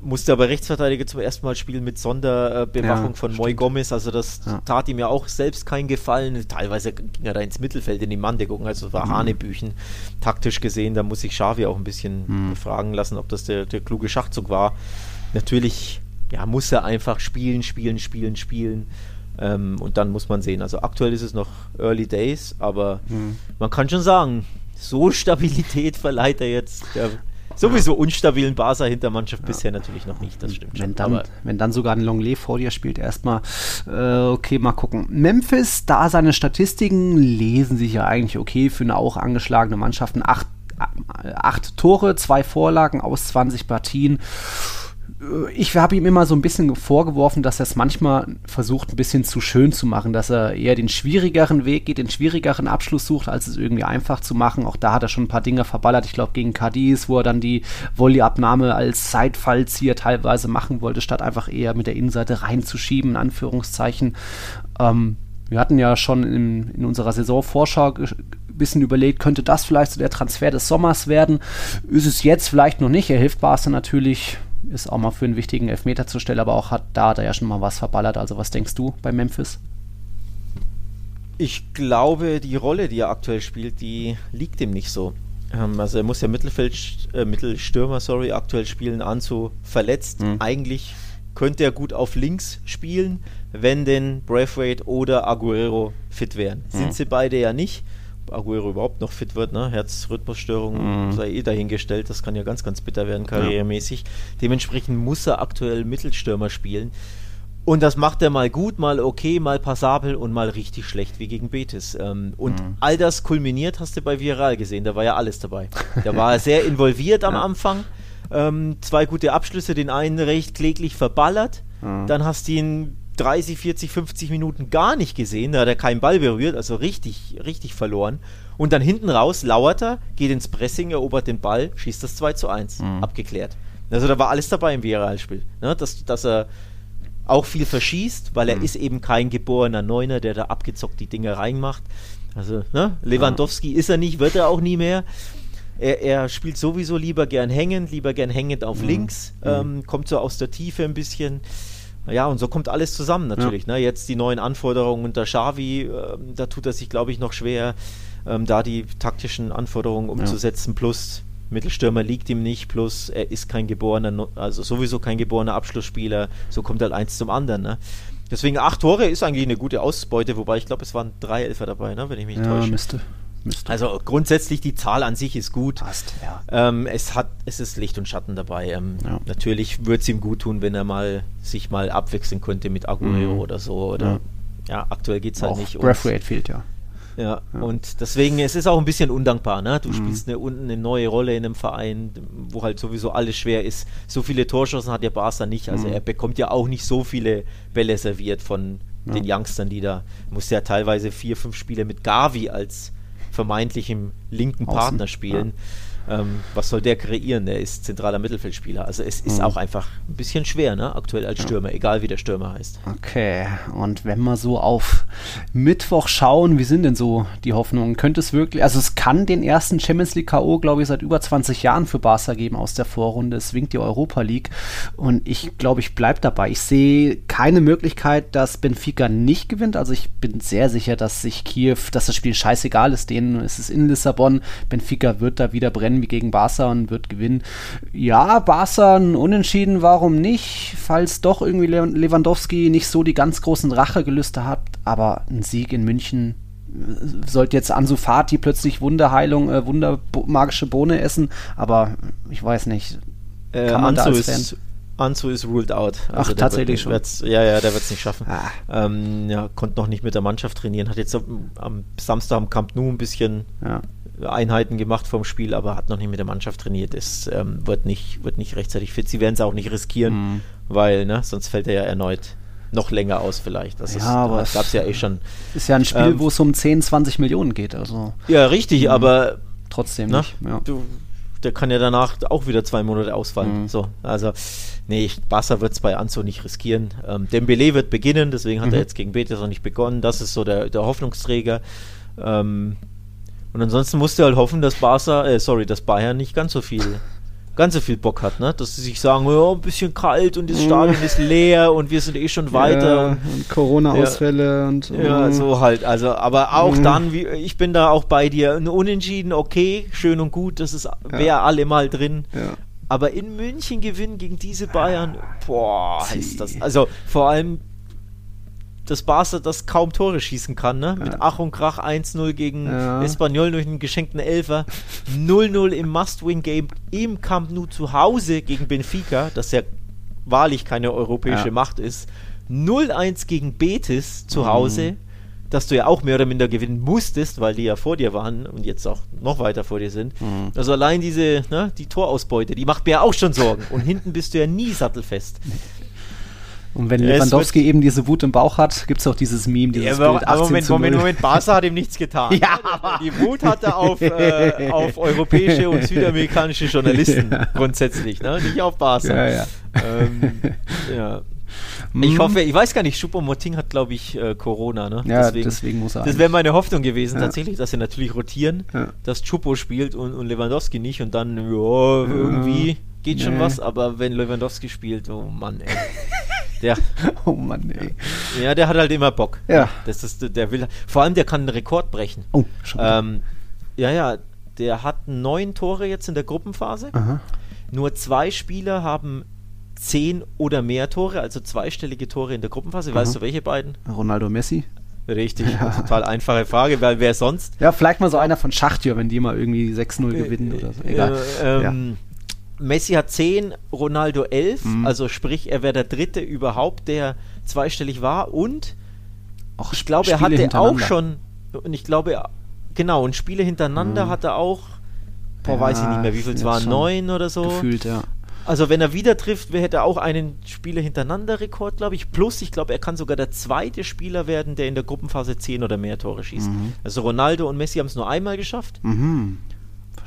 Musste aber Rechtsverteidiger zum ersten Mal spielen mit Sonderbewachung ja, von Moy Gomez. Also das ja. tat ihm ja auch selbst keinen Gefallen. Teilweise ging er da ins Mittelfeld in die Manndeckung. Also war mhm. Hanebüchen taktisch gesehen. Da muss sich Xavi auch ein bisschen mhm. fragen lassen, ob das der, der kluge Schachzug war. Natürlich ja, muss er einfach spielen, spielen, spielen, spielen. Ähm, und dann muss man sehen. Also aktuell ist es noch Early Days, aber mhm. man kann schon sagen, so Stabilität verleiht er jetzt der sowieso unstabilen Barca Hintermannschaft bisher natürlich noch nicht, das stimmt wenn schon. Dann, wenn dann sogar ein Longley vor dir spielt, erstmal, äh, okay, mal gucken. Memphis, da seine Statistiken lesen sich ja eigentlich okay für eine auch angeschlagene Mannschaft. Acht, acht Tore, zwei Vorlagen aus 20 Partien ich habe ihm immer so ein bisschen vorgeworfen, dass er es manchmal versucht, ein bisschen zu schön zu machen, dass er eher den schwierigeren Weg geht, den schwierigeren Abschluss sucht, als es irgendwie einfach zu machen. Auch da hat er schon ein paar Dinge verballert. Ich glaube, gegen Cadiz, wo er dann die Volleyabnahme als Zeitfallzieher teilweise machen wollte, statt einfach eher mit der Innenseite reinzuschieben, in Anführungszeichen. Ähm, wir hatten ja schon in, in unserer Saisonvorschau bisschen überlegt, könnte das vielleicht so der Transfer des Sommers werden? Ist es jetzt vielleicht noch nicht. Er hilft Barca natürlich ist auch mal für einen wichtigen Elfmeter zur Stelle, aber auch hat, da hat er ja schon mal was verballert. Also was denkst du bei Memphis? Ich glaube, die Rolle, die er aktuell spielt, die liegt ihm nicht so. Ähm, also er muss ja Mittelfeld, äh, Mittelstürmer, sorry, aktuell spielen, Anzu verletzt. Mhm. Eigentlich könnte er gut auf links spielen, wenn denn Braithwaite oder Aguero fit wären. Mhm. Sind sie beide ja nicht. Aguero überhaupt noch fit wird, ne? Herzrhythmusstörung mhm. sei eh dahingestellt, das kann ja ganz, ganz bitter werden, karrieremäßig. Ja. Dementsprechend muss er aktuell Mittelstürmer spielen. Und das macht er mal gut, mal okay, mal passabel und mal richtig schlecht, wie gegen Betis. Ähm, und mhm. all das kulminiert hast du bei Viral gesehen, da war ja alles dabei. Da war er sehr involviert am ja. Anfang. Ähm, zwei gute Abschlüsse, den einen recht kläglich verballert. Mhm. Dann hast du ihn 30, 40, 50 Minuten gar nicht gesehen. Da hat er keinen Ball berührt, also richtig, richtig verloren. Und dann hinten raus lauert er, geht ins Pressing, erobert den Ball, schießt das 2 zu 1. Mhm. Abgeklärt. Also da war alles dabei im Viral-Spiel. Ne? Dass, dass er auch viel verschießt, weil er mhm. ist eben kein geborener Neuner, der da abgezockt die Dinge reinmacht. Also, ne? Lewandowski ja. ist er nicht, wird er auch nie mehr. Er, er, spielt sowieso lieber gern hängend, lieber gern hängend auf mhm. links, mhm. ähm, kommt so aus der Tiefe ein bisschen. Ja, und so kommt alles zusammen natürlich. Ja. Ne? Jetzt die neuen Anforderungen unter Xavi, äh, da tut er sich, glaube ich, noch schwer, ähm, da die taktischen Anforderungen umzusetzen. Ja. Plus Mittelstürmer liegt ihm nicht, plus er ist kein geborener, also sowieso kein geborener Abschlussspieler, so kommt halt eins zum anderen. Ne? Deswegen acht Tore ist eigentlich eine gute Ausbeute, wobei ich glaube, es waren drei Elfer dabei, ne? wenn ich mich ja, täusche. Müsste. Müsste. Also grundsätzlich die Zahl an sich ist gut. Passt, ja. Ähm, es hat, es ist Licht und Schatten dabei. Ähm, ja. Natürlich würde es ihm gut tun, wenn er mal sich mal abwechseln könnte mit Aguero mhm. oder so. Oder ja, ja aktuell geht es halt nicht. Braithwaite fehlt ja. Ja, ja, und deswegen, es ist auch ein bisschen undankbar, ne? Du mhm. spielst eine, unten eine neue Rolle in einem Verein, wo halt sowieso alles schwer ist. So viele Torschancen hat der Barca nicht, also mhm. er bekommt ja auch nicht so viele Bälle serviert von den Youngstern, die da, muss ja teilweise vier, fünf Spiele mit Gavi als vermeintlichem linken Außen. Partner spielen. Ja. Ähm, was soll der kreieren? Der ist zentraler Mittelfeldspieler. Also es ist mhm. auch einfach ein bisschen schwer, ne? aktuell als Stürmer, egal wie der Stürmer heißt. Okay, und wenn wir so auf Mittwoch schauen, wie sind denn so die Hoffnungen? Könnte es wirklich, also es kann den ersten Champions League K.O., glaube ich, seit über 20 Jahren für Barca geben aus der Vorrunde. Es winkt die Europa League und ich glaube, ich bleibe dabei. Ich sehe keine Möglichkeit, dass Benfica nicht gewinnt. Also ich bin sehr sicher, dass sich Kiew, dass das Spiel scheißegal ist denen. Es ist in Lissabon. Benfica wird da wieder brennen wie gegen Barca und wird gewinnen. Ja, Barca ein Unentschieden, warum nicht? Falls doch irgendwie Lewandowski nicht so die ganz großen Rachegelüste hat, aber ein Sieg in München äh, sollte jetzt Ansu Fati plötzlich Wunderheilung, äh, wundermagische Bohne essen, aber ich weiß nicht. Äh, Kann man Ansu da als Fan ist Anzu ist ruled out. Also Ach, tatsächlich schon. Ja, ja, der wird es nicht schaffen. Ah. Ähm, ja, konnte noch nicht mit der Mannschaft trainieren. Hat jetzt am, am Samstag am Camp Nou ein bisschen ja. Einheiten gemacht vom Spiel, aber hat noch nicht mit der Mannschaft trainiert. Es ähm, wird, nicht, wird nicht rechtzeitig fit. Sie werden es auch nicht riskieren, mhm. weil ne, sonst fällt er ja erneut noch länger aus vielleicht. Das ja, ist, aber gab es ja eh schon. Ist ja ein Spiel, ähm, wo es um 10, 20 Millionen geht. Also. Ja, richtig, mhm. aber trotzdem ne, nicht. Ja. Du, der kann ja danach auch wieder zwei Monate ausfallen. Mhm. So, also nee, Barca wird es bei Anzo nicht riskieren. Ähm, Dembele wird beginnen, deswegen hat mhm. er jetzt gegen Betis noch nicht begonnen. Das ist so der, der Hoffnungsträger. Ähm, und ansonsten musst du halt hoffen, dass Barca, äh, sorry, dass Bayern nicht ganz so viel, ganz so viel Bock hat, ne? Dass sie sich sagen, ja, ein bisschen kalt und das Stadion ist leer und wir sind eh schon weiter. Ja, und Corona-Ausfälle ja, und. Ja, mm. so halt. Also, aber auch mhm. dann, wie, ich bin da auch bei dir. Ein Unentschieden, okay, schön und gut, das ist, wäre ja. alle mal drin. Ja. Aber in München gewinnen gegen diese Bayern, boah, ist das. Also vor allem dass Barca das kaum Tore schießen kann, ne? Mit Ach und Krach 1-0 gegen ja. Espanyol durch einen geschenkten Elfer. 0-0 im Must-Win-Game im Camp Nou zu Hause gegen Benfica, das ja wahrlich keine europäische ja. Macht ist. 0-1 gegen Betis zu Hause, mhm. dass du ja auch mehr oder minder gewinnen musstest, weil die ja vor dir waren und jetzt auch noch weiter vor dir sind. Mhm. Also allein diese, ne, die Torausbeute, die macht mir auch schon Sorgen. Und hinten bist du ja nie sattelfest. Und wenn Lewandowski eben diese Wut im Bauch hat, gibt es auch dieses Meme, dieses ja, Bild 18 Moment, Moment, Moment, Barca hat ihm nichts getan. ja, die Wut hat er auf, äh, auf europäische und südamerikanische Journalisten ja. grundsätzlich, ne? nicht auf Barca. Ja, ja. Ähm, ja. Ich hoffe, ich weiß gar nicht, Schuppomoting hat, glaube ich, äh, Corona, ne? Ja, deswegen, deswegen muss er. Das wäre meine Hoffnung gewesen, ja. tatsächlich, dass sie natürlich rotieren, ja. dass Chupo spielt und, und Lewandowski nicht und dann, ja, irgendwie geht schon was, aber wenn Lewandowski spielt, oh Mann, ey. Der, oh Mann, ey. Ja, der hat halt immer Bock. Ja. Das ist, der will, vor allem der kann einen Rekord brechen. Oh, schon. Ähm, ja, ja, der hat neun Tore jetzt in der Gruppenphase. Aha. Nur zwei Spieler haben zehn oder mehr Tore, also zweistellige Tore in der Gruppenphase. Weißt Aha. du, welche beiden? Ronaldo Messi. Richtig, total einfache Frage, weil wer sonst? Ja, vielleicht mal so einer von Schachtjör, wenn die mal irgendwie 6-0 gewinnen oder so. Egal. Äh, ähm, Messi hat 10, Ronaldo 11, Mhm. also sprich, er wäre der dritte überhaupt, der zweistellig war und Auch ich glaube, er Spiele hatte auch schon, und ich glaube, er- genau, und Spiele hintereinander Mhm. hat er auch, boah, Ja, weiß ich nicht mehr, wie viel es waren, schon neun oder so. gefühlt, ja. Also wenn er wieder trifft, hätte er auch einen Spiele hintereinander Rekord, glaube ich. Plus, ich glaube, er kann sogar der zweite Spieler werden, der in der Gruppenphase 10 oder mehr Tore schießt. Mhm. Also Ronaldo und Messi haben es nur einmal geschafft. Mhm.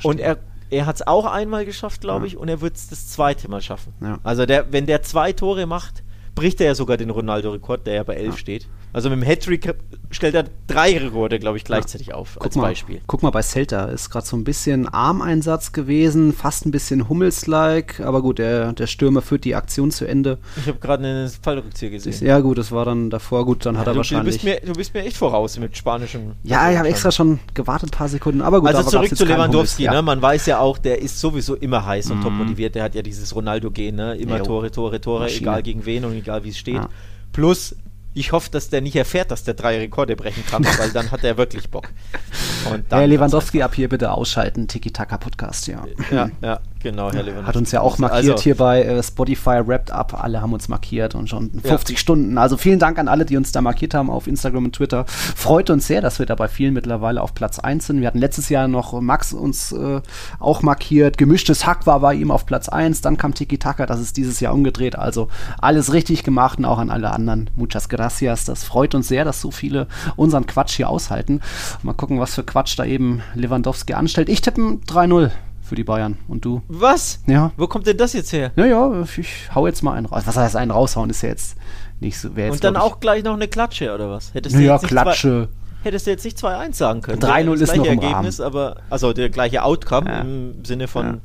Und er, er hat es auch einmal geschafft, glaube Ja. ich, und er wird es das zweite Mal schaffen. Ja. Also der, wenn der zwei Tore macht, bricht er ja sogar den Ronaldo-Rekord, der ja bei 11 Ja. steht. Also mit dem Hattrick stellt er drei Rekorde, glaube ich, gleichzeitig auf, Guck als mal, Beispiel. Guck mal, bei Celta ist gerade so ein bisschen Armeinsatz gewesen, fast ein bisschen Hummels-like, aber gut, der, der Stürmer führt die Aktion zu Ende. Ich habe gerade einen Fallrückzieher gesehen. Ja, gut, das war dann davor, gut, dann hat er du, du, wahrscheinlich. bist mir, du bist mir echt voraus mit spanischem. ja, ich habe extra schon gewartet, ein paar Sekunden, aber gut, Also aber zurück zu Lewandowski, Hummels, ne? man weiß ja auch, der ist sowieso immer heiß und Mhm. top motiviert. Der hat ja dieses Ronaldo-Gen, ne? immer. Tore, Tore, Tore, Maschine. egal gegen wen und egal wie es steht. Ja. Plus, ich hoffe, dass der nicht erfährt, dass der drei Rekorde brechen kann, weil dann hat er wirklich Bock. Und dann Herr Lewandowski, ab hier bitte ausschalten, Tiki-Taka-Podcast, ja. Ja, ja, genau, Herr Lewandowski. Hat uns ja auch markiert Also, hier bei äh, Spotify Wrapped Up. Alle haben uns markiert und schon 50 Stunden. Also vielen Dank an alle, die uns da markiert haben auf Instagram und Twitter. Freut uns sehr, dass wir da bei vielen mittlerweile auf Platz 1 sind. Wir hatten letztes Jahr noch Max uns äh, auch markiert. Gemischtes Hack war bei ihm auf Platz 1. Dann kam Tiki Taka. Das ist dieses Jahr umgedreht. Also alles richtig gemacht und auch an alle anderen. Muchas gracias. Das freut uns sehr, dass so viele unseren Quatsch hier aushalten. Mal gucken, was für Quatsch da eben Lewandowski anstellt. Ich tippe ein 3-0 für die Bayern. Und du? Was? Ja. Wo kommt denn das jetzt her? Naja, ich hau jetzt mal einen raus. Was heißt einen raushauen, ist ja jetzt nicht so. Jetzt, Und dann auch gleich noch eine Klatsche, oder was? Hättest naja, Klatsche. Zwei, hättest du jetzt nicht 2-1 sagen können. 3-0 Wäre das ist noch gleiche im Ergebnis, aber, also der gleiche Outcome Ja. im Sinne von,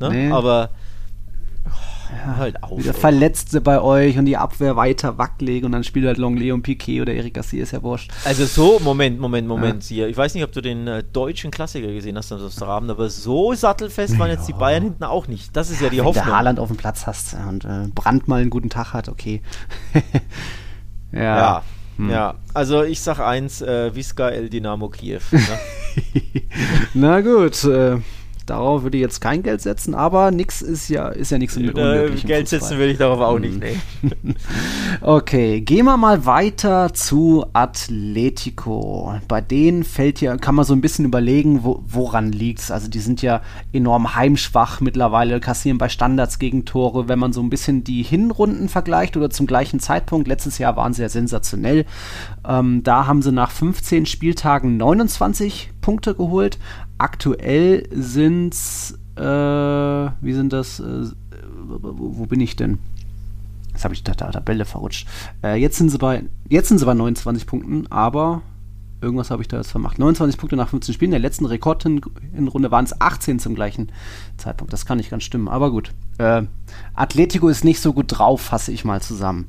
Ja. ne? Nee. aber halt auf. Wieder ey. Verletzte bei euch und die Abwehr weiter wackelig und dann spielt halt Longley und Piquet oder Eric Garcia, ist ja wurscht. Also so, Moment, Moment, Moment hier. Ich weiß nicht, ob du den äh, deutschen Klassiker gesehen hast am Abend, aber so sattelfest waren jetzt die Bayern hinten auch nicht. Das ist ja die Wenn Hoffnung. du Haaland auf dem Platz hast und äh, Brandt mal einen guten Tag hat, okay. ja. Ja, Hm. ja. Also ich sag eins, äh, Visca El Dynamo Kiew. Ne? Na gut, äh, darauf würde ich jetzt kein Geld setzen, aber nix ist ja, ist ja nichts mit äh, Geld setzen will ich darauf auch nicht. Hm. Nee. Okay, gehen wir mal weiter zu Atletico. Bei denen fällt ja, kann man so ein bisschen überlegen, wo, woran liegt's. Also die sind ja enorm heimschwach mittlerweile, kassieren bei Standards Gegentore. Wenn man so ein bisschen die Hinrunden vergleicht oder zum gleichen Zeitpunkt, letztes Jahr waren sie ja sensationell. Ähm, da haben sie nach 15 Spieltagen 29 Punkte geholt. Aktuell sind's, äh, wie sind das, äh, wo, wo bin ich denn? Jetzt habe ich da, da Tabelle verrutscht. Äh, jetzt, sind sie bei, jetzt sind sie bei 29 Punkten, aber irgendwas habe ich da jetzt vermacht. 29 Punkte nach 15 Spielen. Der letzten Rekord in, in Runde waren es 18 zum gleichen Zeitpunkt. Das kann nicht ganz stimmen, aber gut. Äh, Atletico ist nicht so gut drauf, fasse ich mal zusammen.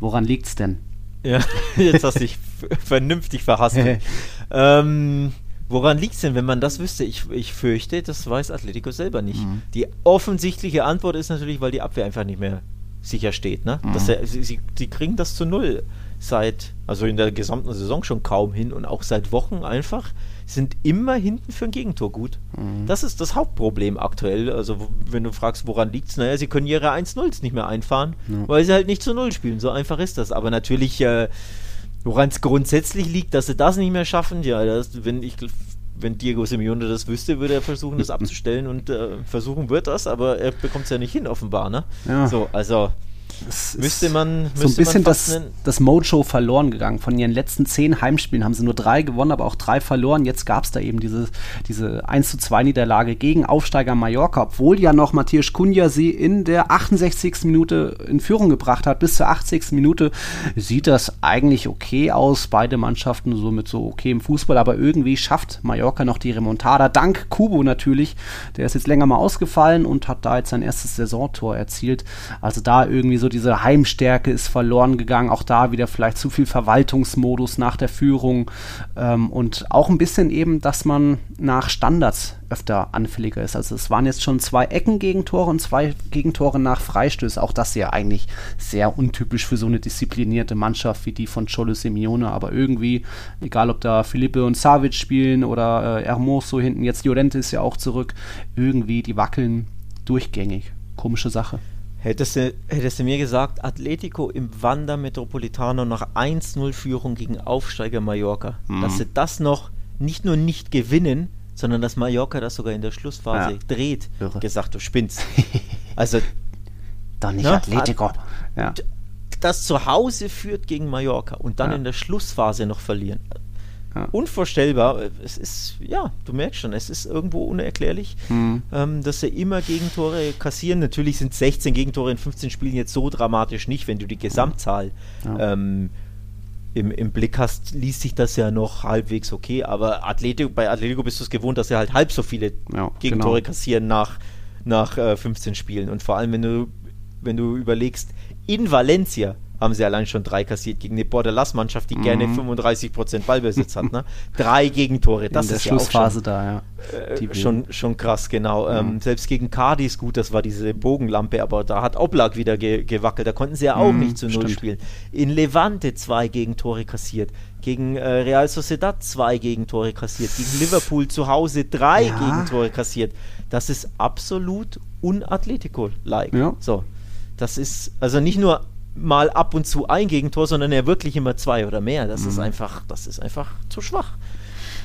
Woran liegt's denn? Ja, jetzt hast du dich vernünftig verhaspelt. ähm, woran liegt es denn, wenn man das wüsste? Ich, ich fürchte, das weiß Atletico selber nicht. Mhm. Die offensichtliche Antwort ist natürlich, weil die Abwehr einfach nicht mehr sicher steht. Ne? Mhm. Dass er, sie, sie, sie kriegen das zu null seit, also in der gesamten Saison schon kaum hin und auch seit Wochen einfach sind immer hinten für ein Gegentor gut. Mhm. Das ist das Hauptproblem aktuell. Also, wenn du fragst, woran liegt es, naja, sie können ihre 1-0s nicht mehr einfahren, Ja. weil sie halt nicht zu Null spielen. So einfach ist das. Aber natürlich, äh, woran es grundsätzlich liegt, dass sie das nicht mehr schaffen, ja, das, wenn ich. Wenn Diego Simeone das wüsste, würde er versuchen, das abzustellen und äh, versuchen wird das, aber er bekommt es ja nicht hin, offenbar, ne? Ja. So, also Es müsste man. so ein müsste bisschen das, das Mojo verloren gegangen. Von ihren letzten zehn Heimspielen haben sie nur drei gewonnen, aber auch drei verloren. Jetzt gab es da eben diese, diese 1 zu 2 Niederlage gegen Aufsteiger Mallorca, obwohl ja noch Matthias Cunha sie in der 68. Minute in Führung gebracht hat. Bis zur 80. Minute sieht das eigentlich okay aus. Beide Mannschaften so mit so okay im Fußball, aber irgendwie schafft Mallorca noch die Remontada. Dank Kubo natürlich. Der ist jetzt länger mal ausgefallen und hat da jetzt sein erstes Saisontor erzielt. Also da irgendwie so so diese Heimstärke ist verloren gegangen. Auch da wieder vielleicht zu viel Verwaltungsmodus nach der Führung ähm, und auch ein bisschen eben, dass man nach Standards öfter anfälliger ist. Also es waren jetzt schon zwei Ecken-Gegentore und zwei Gegentore nach Freistößen. Auch das ja eigentlich sehr untypisch für so eine disziplinierte Mannschaft wie die von Cholo Simeone. Aber irgendwie, egal ob da Felipe und Savic spielen oder äh, Hermoso hinten, jetzt Llorente ist ja auch zurück, irgendwie die wackeln durchgängig. Komische Sache. Hättest du, hättest du mir gesagt, Atletico im Wander Metropolitano nach 1-0-Führung gegen Aufsteiger Mallorca, mhm. dass sie das noch nicht nur nicht gewinnen, sondern dass Mallorca das sogar in der Schlussphase ja. dreht, Irre. gesagt, du spinnst. Also. Dann nicht ne? Atletico. Ja. Das zu Hause führt gegen Mallorca und dann ja. in der Schlussphase noch verlieren. Ja. Unvorstellbar. Es ist, ja, du merkst schon, es ist irgendwo unerklärlich, mhm. ähm, dass sie immer Gegentore kassieren. Natürlich sind 16 Gegentore in 15 Spielen jetzt so dramatisch nicht, wenn du die Gesamtzahl ja. ähm, im, im Blick hast, liest sich das ja noch halbwegs okay. Aber Atletico, bei Atletico bist du es gewohnt, dass sie halt halb so viele ja, Gegentore genau. kassieren nach, nach äh, 15 Spielen. Und vor allem, wenn du, wenn du überlegst, in Valencia haben sie allein schon drei kassiert gegen eine Bordelas-Mannschaft, die mhm. gerne 35% Ballbesitz hat. Ne? Drei Gegentore, das In der ist Schlussphase ja schon, da, ja. Äh, schon, schon krass, genau. Mhm. Ähm, selbst gegen Cardis, gut, das war diese Bogenlampe, aber da hat Oblak wieder ge gewackelt, da konnten sie ja auch mhm, nicht zu Null stimmt. spielen. In Levante zwei Gegentore kassiert, gegen äh, Real Sociedad zwei Gegentore kassiert, gegen Liverpool zu Hause drei ja. Gegentore kassiert. Das ist absolut unatletico-like. Ja. So. Das ist also nicht nur mal ab und zu ein Gegentor, sondern er wirklich immer zwei oder mehr. Das mhm. ist einfach, das ist einfach zu schwach.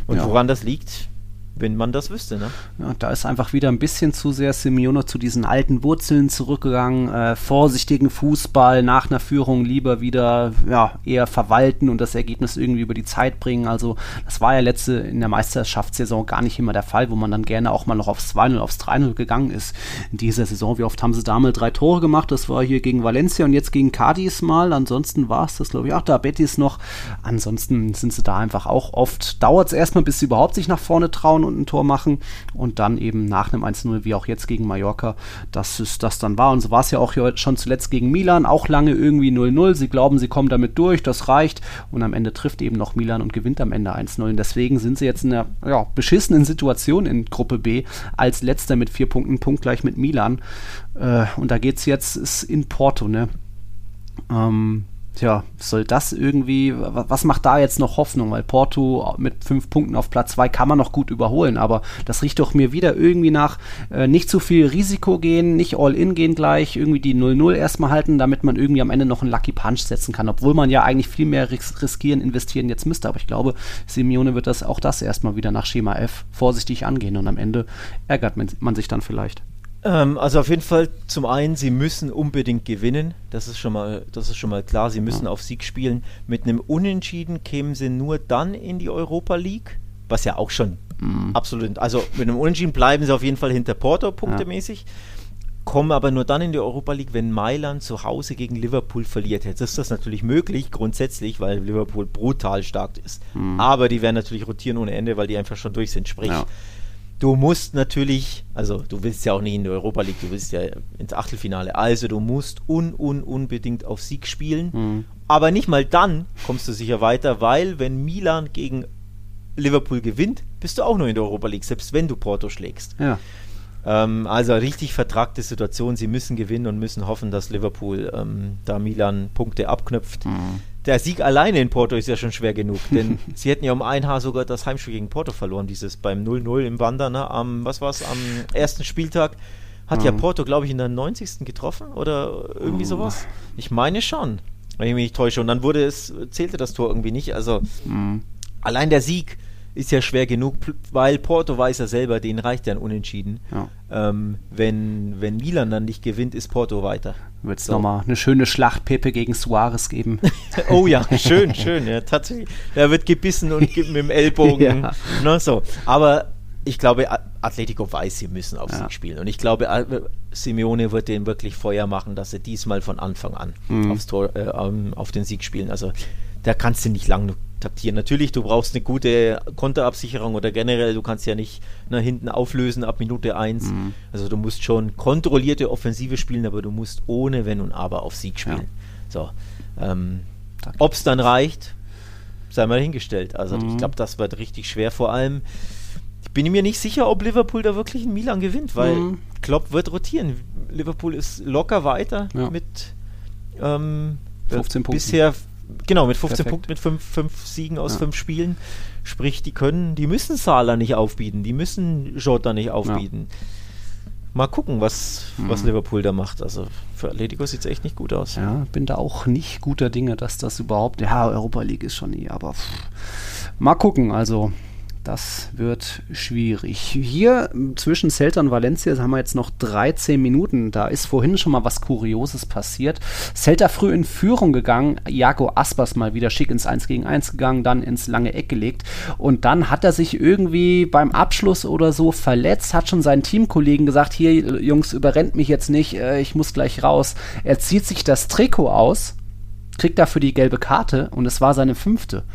Und ja. woran das liegt, wenn man das wüsste. Ne? Ja, da ist einfach wieder ein bisschen zu sehr Simeone zu diesen alten Wurzeln zurückgegangen. Äh, vorsichtigen Fußball nach einer Führung lieber wieder ja, eher verwalten und das Ergebnis irgendwie über die Zeit bringen. Also das war ja letzte in der Meisterschaftssaison gar nicht immer der Fall, wo man dann gerne auch mal noch aufs 2-0, aufs 3-0 gegangen ist. In dieser Saison, wie oft haben sie damals drei Tore gemacht? Das war hier gegen Valencia und jetzt gegen Cadiz mal. Ansonsten war es das, glaube ich, auch da Betis noch. Ansonsten sind sie da einfach auch oft, dauert es erstmal, bis sie überhaupt sich nach vorne trauen und ein Tor machen und dann eben nach einem 1-0, wie auch jetzt gegen Mallorca, dass es das dann war. Und so war es ja auch schon zuletzt gegen Milan, auch lange irgendwie 0-0. Sie glauben, sie kommen damit durch, das reicht. Und am Ende trifft eben noch Milan und gewinnt am Ende 1-0. Und deswegen sind sie jetzt in einer ja, beschissenen Situation in Gruppe B als letzter mit vier Punkten, punktgleich mit Milan. Äh, und da geht es jetzt ist in Porto, ne? Ähm, Tja, soll das irgendwie, was macht da jetzt noch Hoffnung? Weil Porto mit fünf Punkten auf Platz zwei kann man noch gut überholen, aber das riecht doch mir wieder irgendwie nach äh, nicht zu viel Risiko gehen, nicht All-In gehen gleich, irgendwie die 0-0 erstmal halten, damit man irgendwie am Ende noch einen Lucky Punch setzen kann, obwohl man ja eigentlich viel mehr ris riskieren, investieren jetzt müsste. Aber ich glaube, Simeone wird das auch das erstmal wieder nach Schema F vorsichtig angehen und am Ende ärgert man, man sich dann vielleicht. Ähm, also auf jeden Fall zum einen, sie müssen unbedingt gewinnen. Das ist schon mal, das ist schon mal klar. Sie müssen auf Sieg spielen. Mit einem Unentschieden kämen sie nur dann in die Europa League, was ja auch schon mhm. absolut. Also mit einem Unentschieden bleiben sie auf jeden Fall hinter Porto punktemäßig. Ja. Kommen aber nur dann in die Europa League, wenn Mailand zu Hause gegen Liverpool verliert. Jetzt ist das natürlich möglich, grundsätzlich, weil Liverpool brutal stark ist. Mhm. Aber die werden natürlich rotieren ohne Ende, weil die einfach schon durch sind. Sprich, ja Du musst natürlich, also du willst ja auch nicht in der Europa League, du willst ja ins Achtelfinale. Also du musst un, un, unbedingt auf Sieg spielen. Mhm. Aber nicht mal dann kommst du sicher weiter, weil wenn Milan gegen Liverpool gewinnt, bist du auch nur in der Europa League, selbst wenn du Porto schlägst. Ja. Ähm, also richtig vertragte Situation. Sie müssen gewinnen und müssen hoffen, dass Liverpool ähm, da Milan Punkte abknüpft. Mhm der Sieg alleine in Porto ist ja schon schwer genug, denn sie hätten ja um ein Haar sogar das Heimspiel gegen Porto verloren, dieses beim 0-0 im Wander, ne, am, was war's, am ersten Spieltag hat mhm. ja Porto, glaube ich, in der 90. getroffen oder irgendwie mhm. sowas. Ich meine schon, wenn ich mich nicht täusche. Und dann wurde es, zählte das Tor irgendwie nicht. Also mhm. allein der Sieg ist ja schwer genug, weil Porto weiß ja selber, denen reicht ja ein Unentschieden. Ja. Ähm, wenn, wenn Milan dann nicht gewinnt, ist Porto weiter. Wird es so. nochmal eine schöne Schlacht Pepe gegen Suarez geben. oh ja, schön, schön. Ja, tatsächlich. Er wird gebissen und gibt mit dem Ellbogen. ja. ne, so. Aber ich glaube, Atletico weiß, sie müssen auf ja. Sieg spielen. Und ich glaube, Simeone wird den wirklich Feuer machen, dass sie diesmal von Anfang an mhm. aufs Tor, äh, auf den Sieg spielen. Also da kannst du nicht lang taktieren. Natürlich, du brauchst eine gute Konterabsicherung oder generell, du kannst ja nicht nach ne, hinten auflösen ab Minute 1. Mhm. Also du musst schon kontrollierte Offensive spielen, aber du musst ohne Wenn und Aber auf Sieg spielen. Ja. So. Ähm, Ob es dann reicht, sei mal hingestellt. Also mhm. ich glaube, das wird richtig schwer. Vor allem, ich bin mir nicht sicher, ob Liverpool da wirklich in Milan gewinnt, weil mhm. Klopp wird rotieren. Liverpool ist locker weiter ja. mit ähm, 15 Punkten. Bisher genau, mit 15 Perfekt. Punkten, mit 5 fünf, fünf Siegen aus ja. fünf Spielen. Sprich, die können, die müssen Salah nicht aufbieten, die müssen Jota nicht aufbieten. Ja. Mal gucken, was, was mhm. Liverpool da macht. Also für Atletico sieht es echt nicht gut aus. Ja, bin da auch nicht guter Dinge, dass das überhaupt. Ja, Europa League ist schon nie, aber pff, mal gucken. Also das wird schwierig. Hier zwischen Celta und Valencia haben wir jetzt noch 13 Minuten. Da ist vorhin schon mal was Kurioses passiert. Celta früh in Führung gegangen. Jago Aspas mal wieder schick ins 1 gegen 1 gegangen, dann ins lange Eck gelegt. Und dann hat er sich irgendwie beim Abschluss oder so verletzt, hat schon seinen Teamkollegen gesagt: Hier, Jungs, überrennt mich jetzt nicht, äh, ich muss gleich raus. Er zieht sich das Trikot aus, kriegt dafür die gelbe Karte und es war seine fünfte.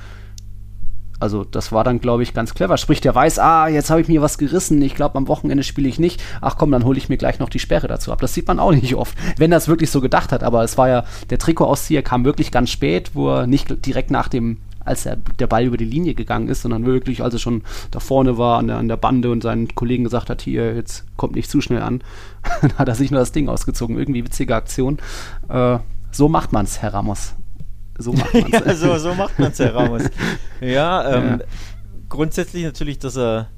Also das war dann, glaube ich, ganz clever. Sprich, der weiß, ah, jetzt habe ich mir was gerissen, ich glaube, am Wochenende spiele ich nicht. Ach komm, dann hole ich mir gleich noch die Sperre dazu ab. Das sieht man auch nicht oft, wenn es wirklich so gedacht hat. Aber es war ja, der Trikotauszieher kam wirklich ganz spät, wo er nicht direkt nach dem als er, der Ball über die Linie gegangen ist, sondern wirklich, als er schon da vorne war an der, an der Bande und seinen Kollegen gesagt hat, hier, jetzt kommt nicht zu schnell an, dann hat er sich nur das Ding ausgezogen. Irgendwie witzige Aktion. Äh, so macht man es, Herr Ramos. So macht man es. ja, so, so macht man es, Herr Ramos. ja, ähm, ja, grundsätzlich natürlich, dass er,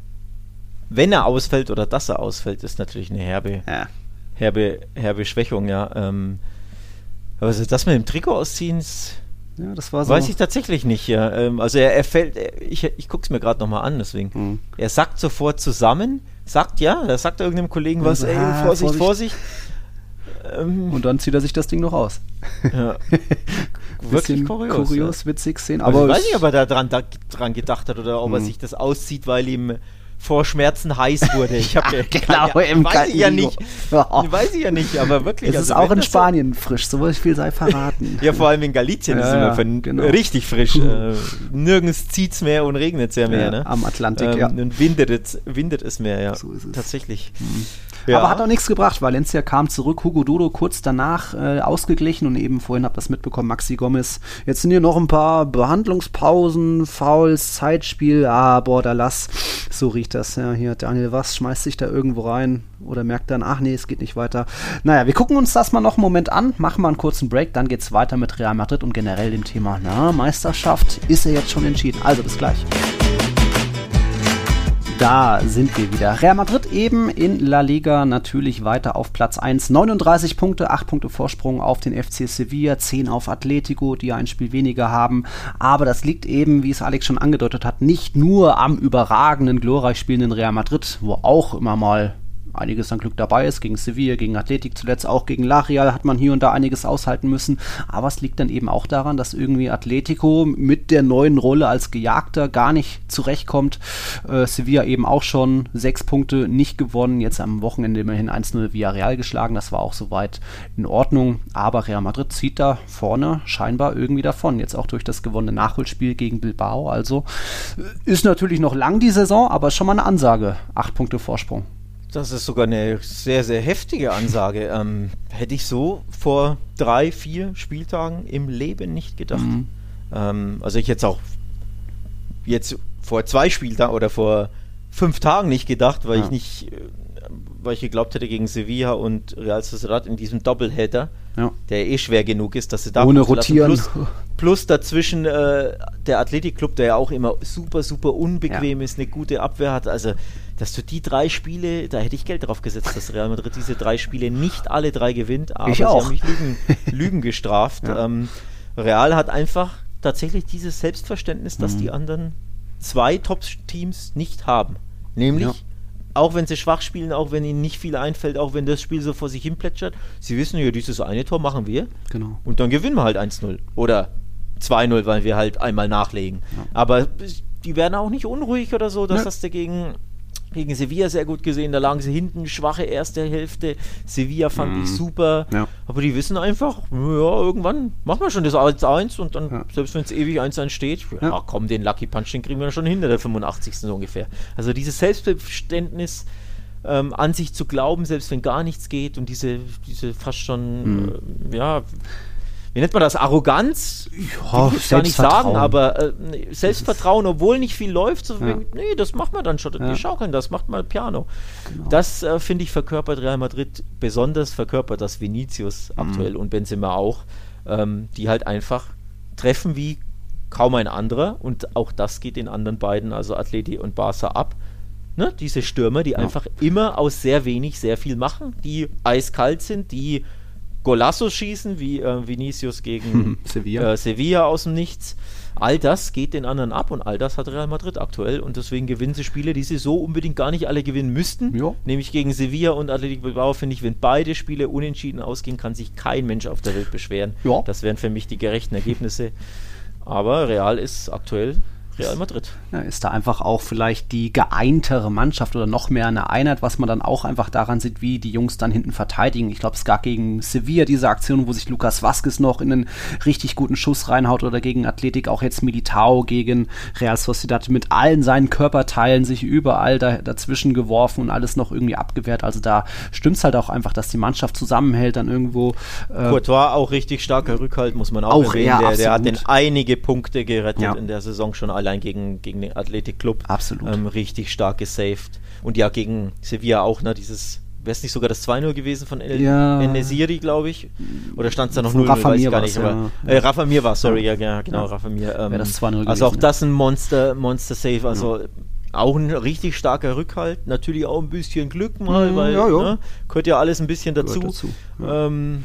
wenn er ausfällt oder dass er ausfällt, ist natürlich eine herbe, ja. herbe, herbe Schwächung, ja. Ähm, aber also das mit dem Trikot ausziehen, ja, das war so. Weiß ich tatsächlich nicht, ja. Ähm, also er, er fällt, ich, ich gucke es mir gerade nochmal an, deswegen. Mhm. Er sackt sofort zusammen, sagt ja, da sagt er irgendeinem Kollegen was, ey, ah, Vorsicht, Vorsicht. Vorsicht. Ähm, und dann zieht er sich das Ding noch aus. Ja. Wirklich kurios. Kurios, ja. witzig sehen. Aber ich weiß nicht, ob er da dran, da, dran gedacht hat oder ob er hm. sich das auszieht, weil ihm vor Schmerzen heiß wurde. Ich habe ja, genau, keine, im weiß ich ja nicht. Weiß ich ja nicht, aber wirklich. Es also ist auch in Spanien so frisch, so viel sei verraten. ja, vor allem in Galicien ja, ist es immer genau. richtig frisch. Äh, nirgends zieht es mehr und regnet es ja mehr. Ne? Am Atlantik, ähm, ja. Und windet es, windet es mehr, ja. So ist es. Tatsächlich. Mhm. Ja. Aber hat auch nichts gebracht. Valencia kam zurück, Hugo Dodo kurz danach äh, ausgeglichen und eben vorhin habt ihr das mitbekommen, Maxi Gomez. Jetzt sind hier noch ein paar Behandlungspausen, Fouls, Zeitspiel. Ah, boah, da lass. So riecht das. Ja, hier Daniel Was schmeißt sich da irgendwo rein oder merkt dann, ach nee, es geht nicht weiter. Naja, wir gucken uns das mal noch einen Moment an, machen mal einen kurzen Break, dann geht's weiter mit Real Madrid und generell dem Thema, na, Meisterschaft ist er jetzt schon entschieden. Also bis gleich. Da sind wir wieder. Real Madrid eben in La Liga natürlich weiter auf Platz 1. 39 Punkte, 8 Punkte Vorsprung auf den FC Sevilla, 10 auf Atletico, die ein Spiel weniger haben. Aber das liegt eben, wie es Alex schon angedeutet hat, nicht nur am überragenden, glorreich spielenden Real Madrid, wo auch immer mal einiges an Glück dabei ist. Gegen Sevilla, gegen Athletik, zuletzt auch gegen Larial hat man hier und da einiges aushalten müssen. Aber es liegt dann eben auch daran, dass irgendwie Atletico mit der neuen Rolle als Gejagter gar nicht zurechtkommt. Äh, Sevilla eben auch schon sechs Punkte nicht gewonnen. Jetzt am Wochenende immerhin 1-0 Villarreal geschlagen. Das war auch soweit in Ordnung. Aber Real Madrid zieht da vorne scheinbar irgendwie davon. Jetzt auch durch das gewonnene Nachholspiel gegen Bilbao. Also äh, ist natürlich noch lang die Saison, aber schon mal eine Ansage. Acht Punkte Vorsprung. Das ist sogar eine sehr, sehr heftige Ansage. Ähm, hätte ich so vor drei, vier Spieltagen im Leben nicht gedacht. Mhm. Ähm, also ich hätte auch jetzt vor zwei Spieltagen oder vor fünf Tagen nicht gedacht, weil ja. ich nicht, äh, weil ich geglaubt hätte gegen Sevilla und Real Sociedad in diesem Doppelheader, ja. der eh schwer genug ist, dass sie da ohne rotieren. Plus, plus dazwischen äh, der Athletikclub, der ja auch immer super, super unbequem ja. ist, eine gute Abwehr hat. Also dass du die drei Spiele, da hätte ich Geld drauf gesetzt, dass Real Madrid diese drei Spiele nicht alle drei gewinnt, aber ich auch. sie haben mich Lügen, Lügen gestraft. Ja. Ähm, Real hat einfach tatsächlich dieses Selbstverständnis, das mhm. die anderen zwei Top-Teams nicht haben. Nämlich, ja. auch wenn sie schwach spielen, auch wenn ihnen nicht viel einfällt, auch wenn das Spiel so vor sich hin plätschert, sie wissen ja, dieses eine Tor machen wir. Genau. Und dann gewinnen wir halt 1-0. Oder 2-0, weil wir halt einmal nachlegen. Ja. Aber die werden auch nicht unruhig oder so, dass ne. das dagegen gegen Sevilla sehr gut gesehen. Da lagen sie hinten, schwache erste Hälfte. Sevilla fand Mhm. ich super. Ja. Aber die wissen einfach, ja, irgendwann machen wir schon das 1-1 und dann, Ja. selbst wenn es ewig 1-1 steht, ja, komm, den Lucky Punch, den kriegen wir schon hinter der 85. so ungefähr. Also dieses Selbstverständnis, ähm, an sich zu glauben, selbst wenn gar nichts geht und diese, diese fast schon, Mhm. äh, ja, wie nennt man das, Arroganz? Ja, ich gar nicht sagen, aber äh, Selbstvertrauen, obwohl nicht viel läuft, so Ja. wegen, nee, das macht man dann schon, Ja. wir schaukeln das, macht mal Piano. Genau. Das äh, finde ich verkörpert Real Madrid, besonders verkörpert das Vinicius Mhm. aktuell und Benzema auch, ähm, die halt einfach treffen wie kaum ein anderer und auch das geht den anderen beiden, also Atleti und Barca ab. Ne? Diese Stürmer, die einfach immer aus sehr wenig sehr viel machen, die eiskalt sind, die Golassos schießen, wie äh, Vinicius gegen Sevilla. äh, Sevilla aus dem Nichts. All das geht den anderen ab und all das hat Real Madrid aktuell und deswegen gewinnen sie Spiele, die sie so unbedingt gar nicht alle gewinnen müssten. Ja. Nämlich gegen Sevilla und Athletic Bilbao finde ich, wenn beide Spiele unentschieden ausgehen, kann sich kein Mensch auf der Welt beschweren. Ja. Das wären für mich die gerechten Ergebnisse. Aber Real ist aktuell Real Madrid. Ja, ist da einfach auch vielleicht die geeintere Mannschaft oder noch mehr eine Einheit, was man dann auch einfach daran sieht, wie die Jungs dann hinten verteidigen. Ich glaube, es gab gegen Sevilla diese Aktion, wo sich Lukas Vazquez noch in einen richtig guten Schuss reinhaut oder gegen Athletik auch jetzt Militao gegen Real Sociedad mit allen seinen Körperteilen sich überall da, dazwischen geworfen und alles noch irgendwie abgewehrt. Also da stimmt es halt auch einfach, dass die Mannschaft zusammenhält, dann irgendwo. Äh, Courtois auch richtig starker Rückhalt, muss man auch, Auch, erwähnen. ja, der, der hat den einige Punkte gerettet Ja. in der Saison schon allein gegen, gegen den Athletic Club. Absolut. Ähm, richtig stark gesaved. Und ja, gegen Sevilla auch, ne, dieses, wäre es nicht sogar das 2-0 gewesen von El Ja. Enesiri, glaube ich? Oder stand es da noch Von 0 Rafa weiß ich gar nicht. Aber, ja. äh, Rafa Mir war sorry, ja, Ja. genau, Ja. Rafa Mir. Ähm, das 2-0 Also auch gewesen, das ein Monster, Monster Save, also auch ein richtig starker Rückhalt. Natürlich auch ein bisschen Glück mal, Mhm, weil ja, ja. Ne, gehört ja alles ein bisschen dazu. Dazu, Ähm,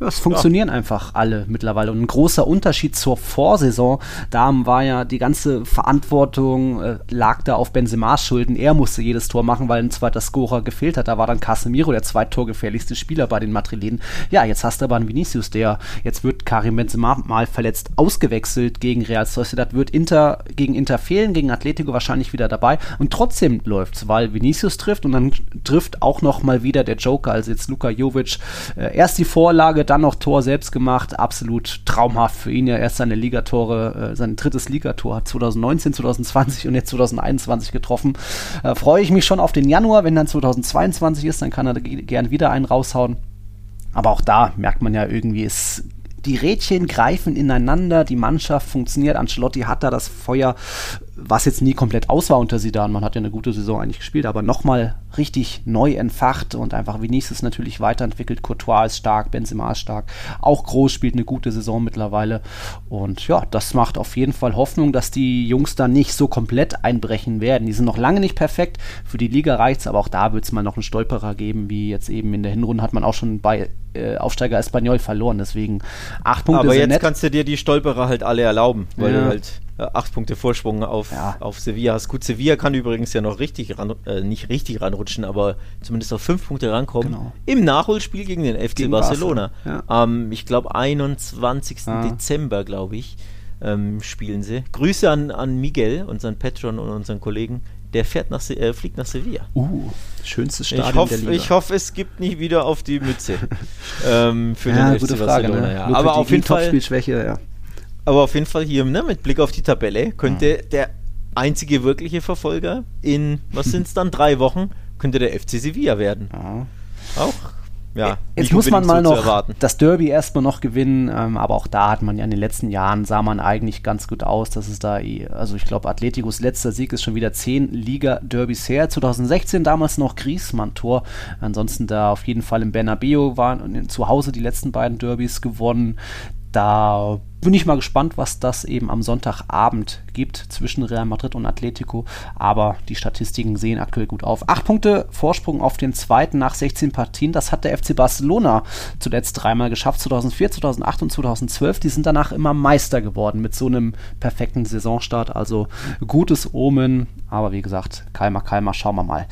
Ja, es funktionieren einfach alle mittlerweile. Und ein großer Unterschied zur Vorsaison, da war ja die ganze Verantwortung äh, lag da auf Benzema's Schulden. Er musste jedes Tor machen, weil ein zweiter Scorer gefehlt hat. Da war dann Casemiro der zweittorgefährlichste Spieler bei den Madrilenen. Ja, jetzt hast du aber einen Vinicius, der jetzt wird Karim Benzema mal verletzt ausgewechselt gegen Real Sociedad, wird Inter gegen Inter fehlen, gegen Atletico wahrscheinlich wieder dabei und trotzdem läuft's, weil Vinicius trifft und dann trifft auch noch mal wieder der Joker, also jetzt Luka Jovic. Äh, erst die Vorlage, dann noch Tor selbst gemacht, absolut traumhaft für ihn. Ja, erst seine Ligatore, äh, sein drittes Ligator hat 2019, 2020 und jetzt 2021 getroffen. Äh, Freue ich mich schon auf den Januar, wenn dann 2022 ist, dann kann er ge- gern wieder einen raushauen. Aber auch da merkt man ja irgendwie, es, die Rädchen greifen ineinander, die Mannschaft funktioniert. Ancelotti hat da das Feuer, was jetzt nie komplett aus war unter Sidan. Man hat ja eine gute Saison eigentlich gespielt, aber nochmal richtig neu entfacht und einfach Vinicius natürlich weiterentwickelt. Courtois ist stark, Benzema ist stark. Auch Groß spielt eine gute Saison mittlerweile. Und ja, das macht auf jeden Fall Hoffnung, dass die Jungs da nicht so komplett einbrechen werden. Die sind noch lange nicht perfekt. Für die Liga reicht's, aber auch da wird es mal noch einen Stolperer geben, wie jetzt eben in der Hinrunde hat man auch schon bei äh, Aufsteiger Espanyol verloren. Deswegen acht Punkte Aber jetzt nett. kannst du dir die Stolperer halt alle erlauben, weil Ja. du halt acht Punkte Vorsprung auf, Ja. auf Sevilla hast. Gut, Sevilla kann übrigens ja noch richtig ran, äh, nicht richtig ranrutschen, aber zumindest auf fünf Punkte rankommen. Genau. Im Nachholspiel gegen den FC Gegen Barcelona. Barca, Am, ich glaube, 21. Ah. Dezember, glaube ich, ähm, spielen sie. Grüße an, an Miguel, unseren Patron und unseren Kollegen. Der fährt nach, Se äh, fliegt nach Sevilla. Uh, schönstes Stadion Ich hoffe, der Liga. ich hoffe, es gibt nicht wieder auf die Mütze ähm, für ja, den gute FC Frage. Barcelona. Ne? Ja. Aber auf jeden Fall Topspielschwäche, ja. Aber auf jeden Fall hier, ne, mit Blick auf die Tabelle, könnte der einzige wirkliche Verfolger in, was sind es dann, drei Wochen, könnte der FC Sevilla werden. ja. Auch, ja. Jetzt muss man mal so noch das Derby erstmal noch gewinnen, ähm, aber auch da hat man ja in den letzten Jahren sah man eigentlich ganz gut aus, dass es da, also ich glaube, Atleticos letzter Sieg ist schon wieder zehn Liga-Derbys her. 2016 damals noch Griezmann-Tor. Ansonsten da auf jeden Fall im Bernabeu waren zu Hause die letzten beiden Derbys gewonnen. Da bin ich mal gespannt, was das eben am Sonntagabend gibt zwischen Real Madrid und Atletico. Aber die Statistiken sehen aktuell gut auf. Acht Punkte Vorsprung auf den zweiten nach 16 Partien. Das hat der FC Barcelona zuletzt dreimal geschafft. 2004, 2008 und 2012. Die sind danach immer Meister geworden mit so einem perfekten Saisonstart. Also gutes Omen. Aber wie gesagt, Kalmer, Kalmer, schauen wir mal.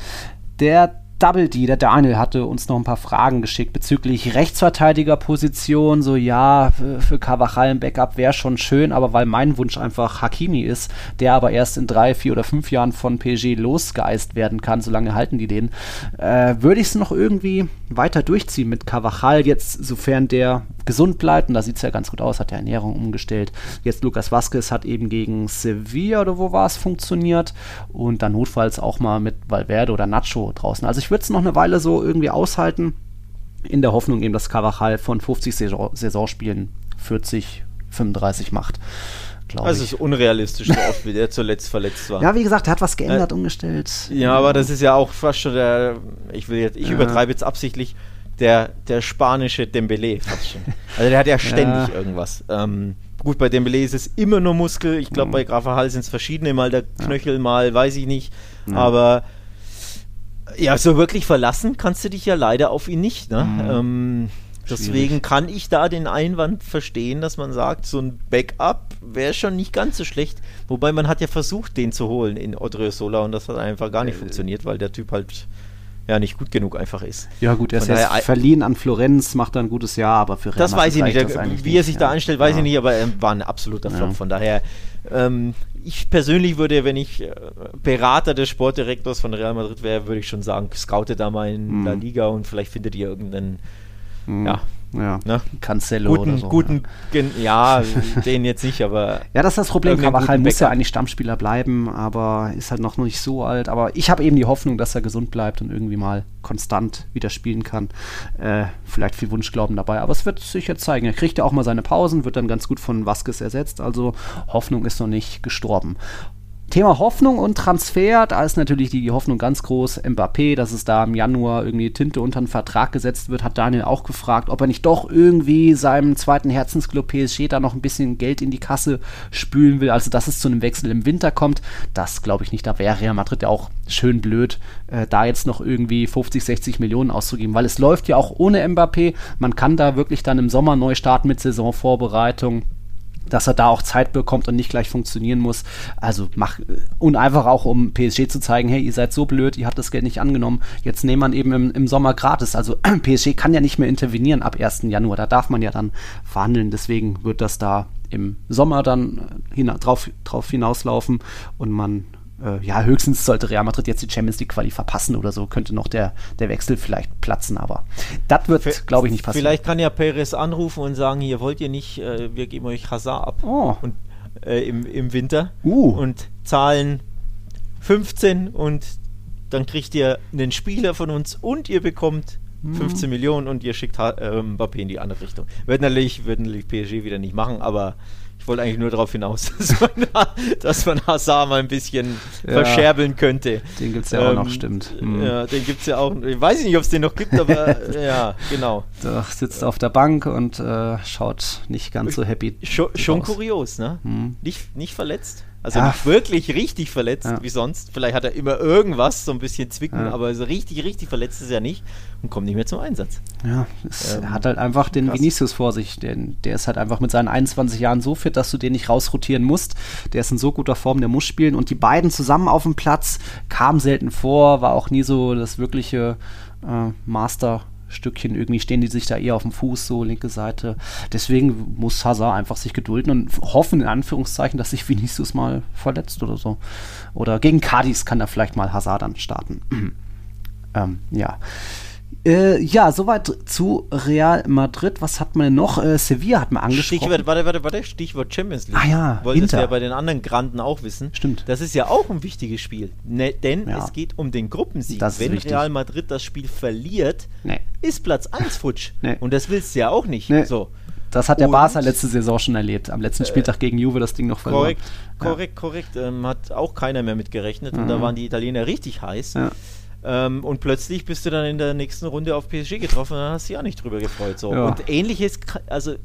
Der Double D, der Daniel, hatte uns noch ein paar Fragen geschickt bezüglich Rechtsverteidigerposition. So, ja, für Carvajal ein Backup wäre schon schön, aber weil mein Wunsch einfach Hakimi ist, der aber erst in drei, vier oder fünf Jahren von PSG losgeeist werden kann, solange halten die den, äh, würde ich es noch irgendwie weiter durchziehen mit Carvajal, jetzt, sofern der gesund bleibt, und da sieht es ja ganz gut aus, hat der Ernährung umgestellt. Jetzt Lukas Vazquez hat eben gegen Sevilla oder wo war es funktioniert und dann notfalls auch mal mit Valverde oder Nacho draußen. Also ich würde es noch eine Weile so irgendwie aushalten, in der Hoffnung eben, dass Carvajal von 50 Saison Saisonspielen 40, 35 macht. Also es ist unrealistisch, so oft wie der zuletzt verletzt war. Ja, wie gesagt, er hat was geändert, äh, umgestellt. Ja, aber das ist ja auch fast schon der, ich will jetzt, ich ja. übertreibe jetzt absichtlich, der, der spanische Dembele fast schon. Also der hat ja ständig ja. irgendwas. Ähm, gut, bei Dembele ist es immer nur Muskel. Ich glaube, mhm. bei Grafahal sind es verschiedene, mal der Knöchel, mal weiß ich nicht. Ja. Aber ja, so wirklich verlassen kannst du dich ja leider auf ihn nicht. Ne? Mhm. Ähm, deswegen kann ich da den Einwand verstehen, dass man sagt, so ein Backup wäre schon nicht ganz so schlecht. Wobei man hat ja versucht, den zu holen in Odriozola und das hat einfach gar nicht äh, funktioniert, weil der Typ halt ja nicht gut genug einfach ist. Ja gut, er ist jetzt verliehen an Florenz, macht da ein gutes Jahr, aber für Real Das weiß ich nicht. wie nicht. er sich ja. da anstellt, weiß ja. ich nicht, aber er war ein absoluter Flop. Ja. Von daher, ähm, ich persönlich würde, wenn ich äh, Berater des Sportdirektors von Real Madrid wäre, würde ich schon sagen, scoutet da mal in mhm. La Liga und vielleicht findet ihr irgendeinen mhm. ja, ja, ne? Cancelo guten, oder so. Guten, ja. ja, den jetzt nicht, aber. Ja, das ist das Problem. Carvajal muss ja eigentlich Stammspieler bleiben, aber ist halt noch nicht so alt. Aber ich habe eben die Hoffnung, dass er gesund bleibt und irgendwie mal konstant wieder spielen kann. Äh, vielleicht viel Wunschglauben dabei, aber es wird sich jetzt zeigen. Er kriegt ja auch mal seine Pausen, wird dann ganz gut von Vasquez ersetzt. Also Hoffnung ist noch nicht gestorben. Thema Hoffnung und Transfer, da ist natürlich die, Hoffnung ganz groß. Mbappé, dass es da im Januar irgendwie Tinte unter einen Vertrag gesetzt wird, hat Daniel auch gefragt, ob er nicht doch irgendwie seinem zweiten Herzensclub PSG da noch ein bisschen Geld in die Kasse spülen will. Also, dass es zu einem Wechsel im Winter kommt, das glaube ich nicht. Da wäre Real Madrid ja auch schön blöd, äh, da jetzt noch irgendwie 50, 60 Millionen auszugeben, weil es läuft ja auch ohne Mbappé. Man kann da wirklich dann im Sommer neu starten mit Saisonvorbereitung dass er da auch Zeit bekommt und nicht gleich funktionieren muss. Also mach und einfach auch um PSG zu zeigen, hey, ihr seid so blöd, ihr habt das Geld nicht angenommen. Jetzt nehmen man eben im, im Sommer gratis. Also PSG kann ja nicht mehr intervenieren ab 1. Januar. Da darf man ja dann verhandeln. Deswegen wird das da im Sommer dann hina drauf, drauf hinauslaufen und man äh, ja, höchstens sollte Real Madrid jetzt die Champions League Quali verpassen oder so, könnte noch der, der Wechsel vielleicht platzen, aber das wird, glaube ich, nicht passieren. Vielleicht kann ja Perez anrufen und sagen, hier wollt ihr nicht, äh, wir geben euch Hazard ab oh. und, äh, im, im Winter uh. und zahlen 15 und dann kriegt ihr einen Spieler von uns und ihr bekommt 15 hm. Millionen und ihr schickt ha äh, Mbappé in die andere Richtung. Wird natürlich, wird natürlich PSG wieder nicht machen, aber ich wollte eigentlich nur darauf hinaus, dass man, dass man Hazard mal ein bisschen ja, verscherbeln könnte. Den gibt es ja ähm, auch noch, ähm, stimmt. Mhm. Ja, den gibt es ja auch. Ich weiß nicht, ob es den noch gibt, aber ja, genau. Der sitzt auf der Bank und äh, schaut nicht ganz so happy. Schon, schon kurios, ne? Mhm. Nicht, nicht verletzt. Also ja. nicht wirklich richtig verletzt ja. wie sonst. Vielleicht hat er immer irgendwas, so ein bisschen zwicken, ja. aber so richtig, richtig verletzt ist er nicht und kommt nicht mehr zum Einsatz. Ja, es ähm, hat halt einfach den krass. Vinicius vor sich. Den, der ist halt einfach mit seinen 21 Jahren so fit, dass du den nicht rausrotieren musst. Der ist in so guter Form, der muss spielen. Und die beiden zusammen auf dem Platz kam selten vor, war auch nie so das wirkliche äh, Master. Stückchen irgendwie stehen die sich da eher auf dem Fuß, so linke Seite. Deswegen muss Hazard einfach sich gedulden und hoffen, in Anführungszeichen, dass sich Vinicius mal verletzt oder so. Oder gegen Cadiz kann er vielleicht mal Hazard dann starten. ähm, ja. Äh, ja, soweit zu Real Madrid. Was hat man noch? Äh, Sevilla hat man angesprochen. Stichwort, warte, warte, warte, Stichwort Champions League. Ah ja, Wolltest du ja bei den anderen Granden auch wissen. Stimmt. Das ist ja auch ein wichtiges Spiel. Ne, denn ja. es geht um den Gruppensieg. Wenn wichtig. Real Madrid das Spiel verliert, nee. ist Platz 1 futsch. Nee. Und das willst du ja auch nicht. Nee. So. Das hat der und, Barca letzte Saison schon erlebt. Am letzten äh, Spieltag gegen Juve das Ding noch verloren. Korrekt, korrekt, ja. korrekt. Ähm, hat auch keiner mehr mitgerechnet. Mhm. Und da mhm. waren die Italiener richtig heiß. Ja. Ähm, und plötzlich bist du dann in der nächsten Runde auf PSG getroffen und dann hast du dich auch nicht drüber gefreut. So. Ja. Und ähnliches, also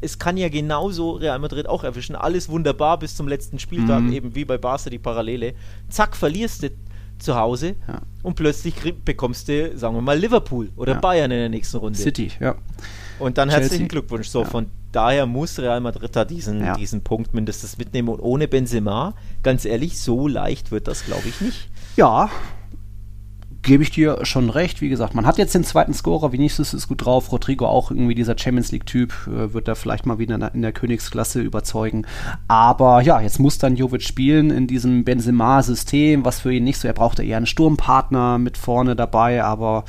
es kann ja genauso Real Madrid auch erwischen. Alles wunderbar bis zum letzten Spieltag, mhm. eben wie bei Barca die Parallele. Zack, verlierst du zu Hause ja. und plötzlich bekommst du, sagen wir mal, Liverpool oder ja. Bayern in der nächsten Runde. City, ja. Und dann Chelsea. herzlichen Glückwunsch. So, von daher muss Real Madrid da diesen, diesen Punkt mindestens mitnehmen. Und ohne Benzema, ganz ehrlich, so leicht wird das, glaube ich, nicht. Ja, gebe ich dir schon recht. Wie gesagt, man hat jetzt den zweiten Scorer, Vinicius ist gut drauf, Rodrigo auch irgendwie dieser Champions League-Typ, äh, wird da vielleicht mal wieder in der, Königsklasse überzeugen. Aber ja, jetzt muss dann Jovic spielen in diesem Benzema-System, was für ihn nicht so, er brauchte eher einen Sturmpartner mit vorne dabei, aber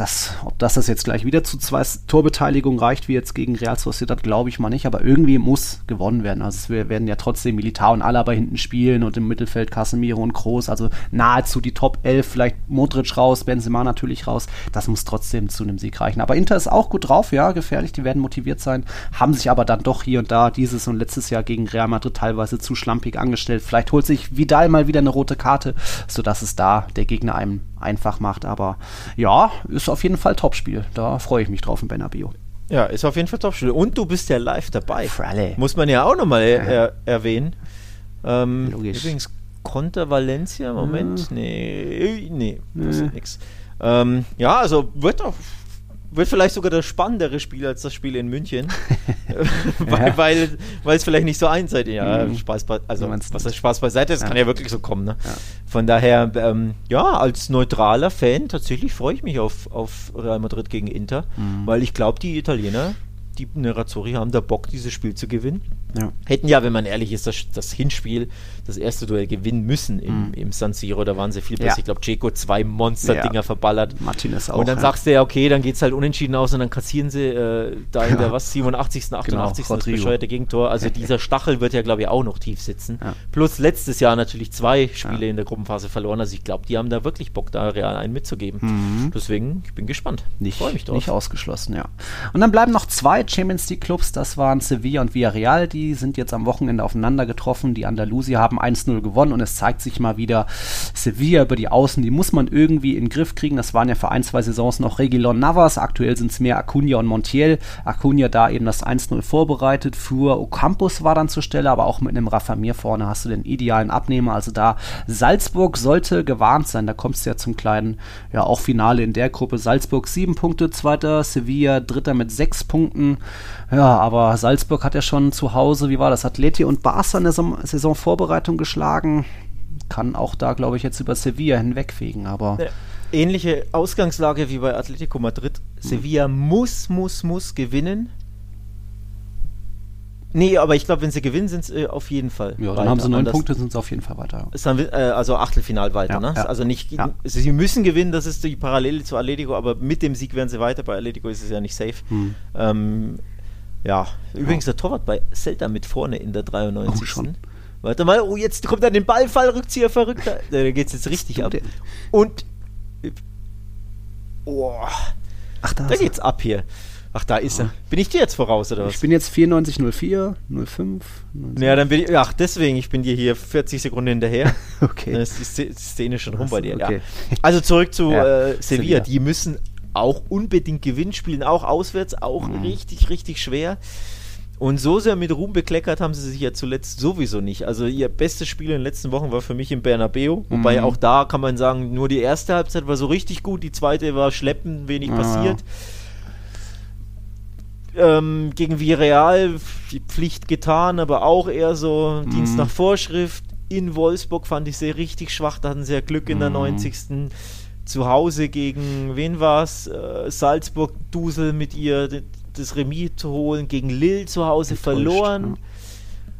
das, ob das, das jetzt gleich wieder zu zwei Torbeteiligungen reicht, wie jetzt gegen Real Sociedad, glaube ich mal nicht. Aber irgendwie muss gewonnen werden. Also wir werden ja trotzdem Militar und Alaba hinten spielen und im Mittelfeld Casemiro und Kroos. Also nahezu die Top 11, vielleicht Modric raus, Benzema natürlich raus. Das muss trotzdem zu einem Sieg reichen. Aber Inter ist auch gut drauf, ja, gefährlich. Die werden motiviert sein, haben sich aber dann doch hier und da dieses und letztes Jahr gegen Real Madrid teilweise zu schlampig angestellt. Vielleicht holt sich Vidal mal wieder eine rote Karte, sodass es da der Gegner einem einfach macht. Aber ja, ist auf jeden Fall Topspiel. Da freue ich mich drauf in Bernabeu. Ja, ist auf jeden Fall Topspiel. Und du bist ja live dabei. Fralle. Muss man ja auch nochmal er erwähnen. Ähm, Logisch. Übrigens, Conter Valencia, Moment. Ja. Nee, nee, das ist nix. Ähm, ja, also wird doch wird vielleicht sogar das spannendere Spiel als das Spiel in München. weil, ja. weil, weil es vielleicht nicht so einseitig ja, mhm. Spaß bei, also was heißt Spaß beiseite, das ja. kann ja wirklich so kommen. Ne? Ja. Von daher, ähm, ja, als neutraler Fan tatsächlich freue ich mich auf, auf Real Madrid gegen Inter, mhm. weil ich glaube, die Italiener, die Nerazzurri haben da Bock, dieses Spiel zu gewinnen. Ja. Hätten ja, wenn man ehrlich ist, das, das Hinspiel, das erste Duell gewinnen müssen im, mhm. im San Siro. Da waren sie viel besser. Ja. Ich glaube, Ceco zwei Monster-Dinger ja. verballert. Martinez auch. Und dann sagst du ja, okay, dann geht es halt unentschieden aus und dann kassieren sie äh, da in der was, 87., 88. Genau, das bescheuerte Gegentor. Also dieser Stachel wird ja, glaube ich, auch noch tief sitzen. Plus letztes Jahr natürlich zwei Spiele in der Gruppenphase verloren. Also ich glaube, die haben da wirklich Bock, da real einen mitzugeben. Mhm. Deswegen, ich bin gespannt. Nicht, Freue mich drauf. Nicht ausgeschlossen, ja. Und dann bleiben noch zwei Champions League Clubs. Das waren Sevilla und Villarreal, die die sind jetzt am Wochenende aufeinander getroffen. Die Andalusier haben 1-0 gewonnen und es zeigt sich mal wieder, Sevilla über die Außen, die muss man irgendwie in den Griff kriegen. Das waren ja für ein, zwei Saisons noch Regilon Navas. Aktuell sind es mehr Acuna und Montiel. Acuna da eben das 1-0 vorbereitet. Für Ocampos war dann zur Stelle, aber auch mit einem Rafa Mir vorne hast du den idealen Abnehmer. Also da Salzburg sollte gewarnt sein. Da kommst du ja zum kleinen, ja auch Finale in der Gruppe. Salzburg sieben Punkte, zweiter, Sevilla dritter mit sechs Punkten. Ja, aber Salzburg hat ja schon zu Hause, wie war das, Atleti und Barca eine Saisonvorbereitung geschlagen. Kann auch da, glaube ich, jetzt über Sevilla hinwegfegen, aber. Ähnliche Ausgangslage wie bei Atletico Madrid. Sevilla hm. muss, muss, muss gewinnen. Nee, aber ich glaube, wenn sie gewinnen, sind sie äh, auf jeden Fall. Ja, dann weiter. haben sie neun Punkte, sind sie auf jeden Fall weiter. Dann, äh, also Achtelfinal weiter, ja, ne? Ja. Also nicht, ja. sie müssen gewinnen, das ist die Parallele zu Atletico, aber mit dem Sieg werden sie weiter. Bei Atletico ist es ja nicht safe. Hm. Ähm, ja, übrigens der Torwart bei Celta mit vorne in der 93. Oh, schon. Warte mal, oh, jetzt kommt dann den Ballfallrückzieher verrückt. Da geht es jetzt richtig ab. Und. Oh, Ach, da, da geht's er. ab hier. Ach, da ist oh. er. Bin ich dir jetzt voraus, oder was? Ich bin jetzt 9404, 05. 06. Ja, dann bin ich. Ach, deswegen, ich bin dir hier 40 Sekunden hinterher. okay. Dann ist die Szene schon rum bei dir. Okay. Ja. Also zurück zu ja. äh, Sevilla. Sevilla. Die müssen auch unbedingt Gewinn spielen, auch auswärts, auch mhm. richtig, richtig schwer. Und so sehr mit Ruhm bekleckert haben sie sich ja zuletzt sowieso nicht. Also ihr bestes Spiel in den letzten Wochen war für mich im Bernabeu. Wobei mhm. auch da kann man sagen, nur die erste Halbzeit war so richtig gut, die zweite war schleppend, wenig ah. passiert. Ähm, gegen Villarreal die Pflicht getan, aber auch eher so mhm. Dienst nach Vorschrift. In Wolfsburg fand ich sie richtig schwach, da hatten sie ja Glück in der 90 mhm zu Hause gegen, wen war es? Äh, Salzburg Dusel mit ihr das Remis zu holen, gegen Lille zu Hause Enttäuscht, verloren. Ja.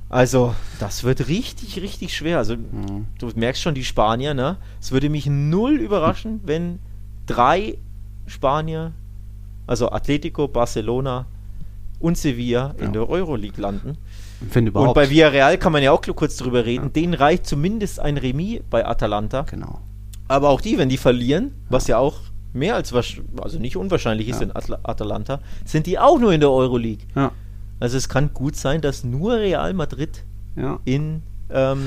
Also, das wird richtig, richtig schwer. Also, mhm. du merkst schon, die Spanier, ne? Es würde mich null überraschen, wenn drei Spanier, also Atletico, Barcelona und Sevilla ja. in der Euroleague landen. Und bei Villarreal kann man ja auch kurz drüber reden. Ja. Denen reicht zumindest ein Remis bei Atalanta. Genau. Aber auch die, wenn die verlieren, was ja auch mehr als also nicht unwahrscheinlich ist ja. in Atl Atalanta, sind die auch nur in der Euroleague. Ja. Also es kann gut sein, dass nur Real Madrid ja. in ähm,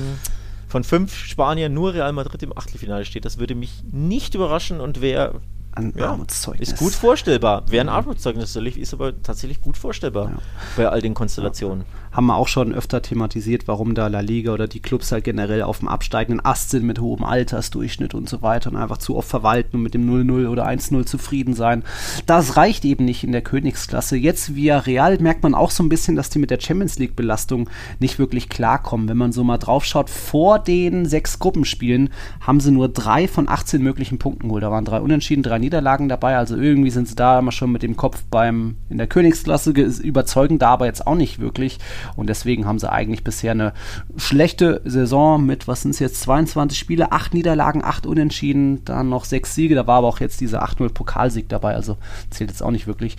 von fünf Spaniern nur Real Madrid im Achtelfinale steht. Das würde mich nicht überraschen und wäre ein ja, Armutszeugnis. Ist gut vorstellbar. Wäre ein Armutszeugnis, ist aber tatsächlich gut vorstellbar ja. bei all den Konstellationen. haben wir auch schon öfter thematisiert, warum da La Liga oder die Clubs halt generell auf dem absteigenden Ast sind mit hohem Altersdurchschnitt und so weiter und einfach zu oft verwalten und mit dem 0-0 oder 1-0 zufrieden sein. Das reicht eben nicht in der Königsklasse. Jetzt via Real merkt man auch so ein bisschen, dass die mit der Champions League-Belastung nicht wirklich klarkommen. Wenn man so mal drauf schaut, vor den sechs Gruppenspielen haben sie nur drei von 18 möglichen Punkten geholt. Da waren drei Unentschieden, drei Niederlagen dabei. Also irgendwie sind sie da immer schon mit dem Kopf beim in der Königsklasse überzeugend, da aber jetzt auch nicht wirklich. Und deswegen haben sie eigentlich bisher eine schlechte Saison mit, was sind es jetzt, 22 Spiele, 8 Niederlagen, 8 Unentschieden, dann noch 6 Siege. Da war aber auch jetzt dieser 8-0 Pokalsieg dabei, also zählt jetzt auch nicht wirklich.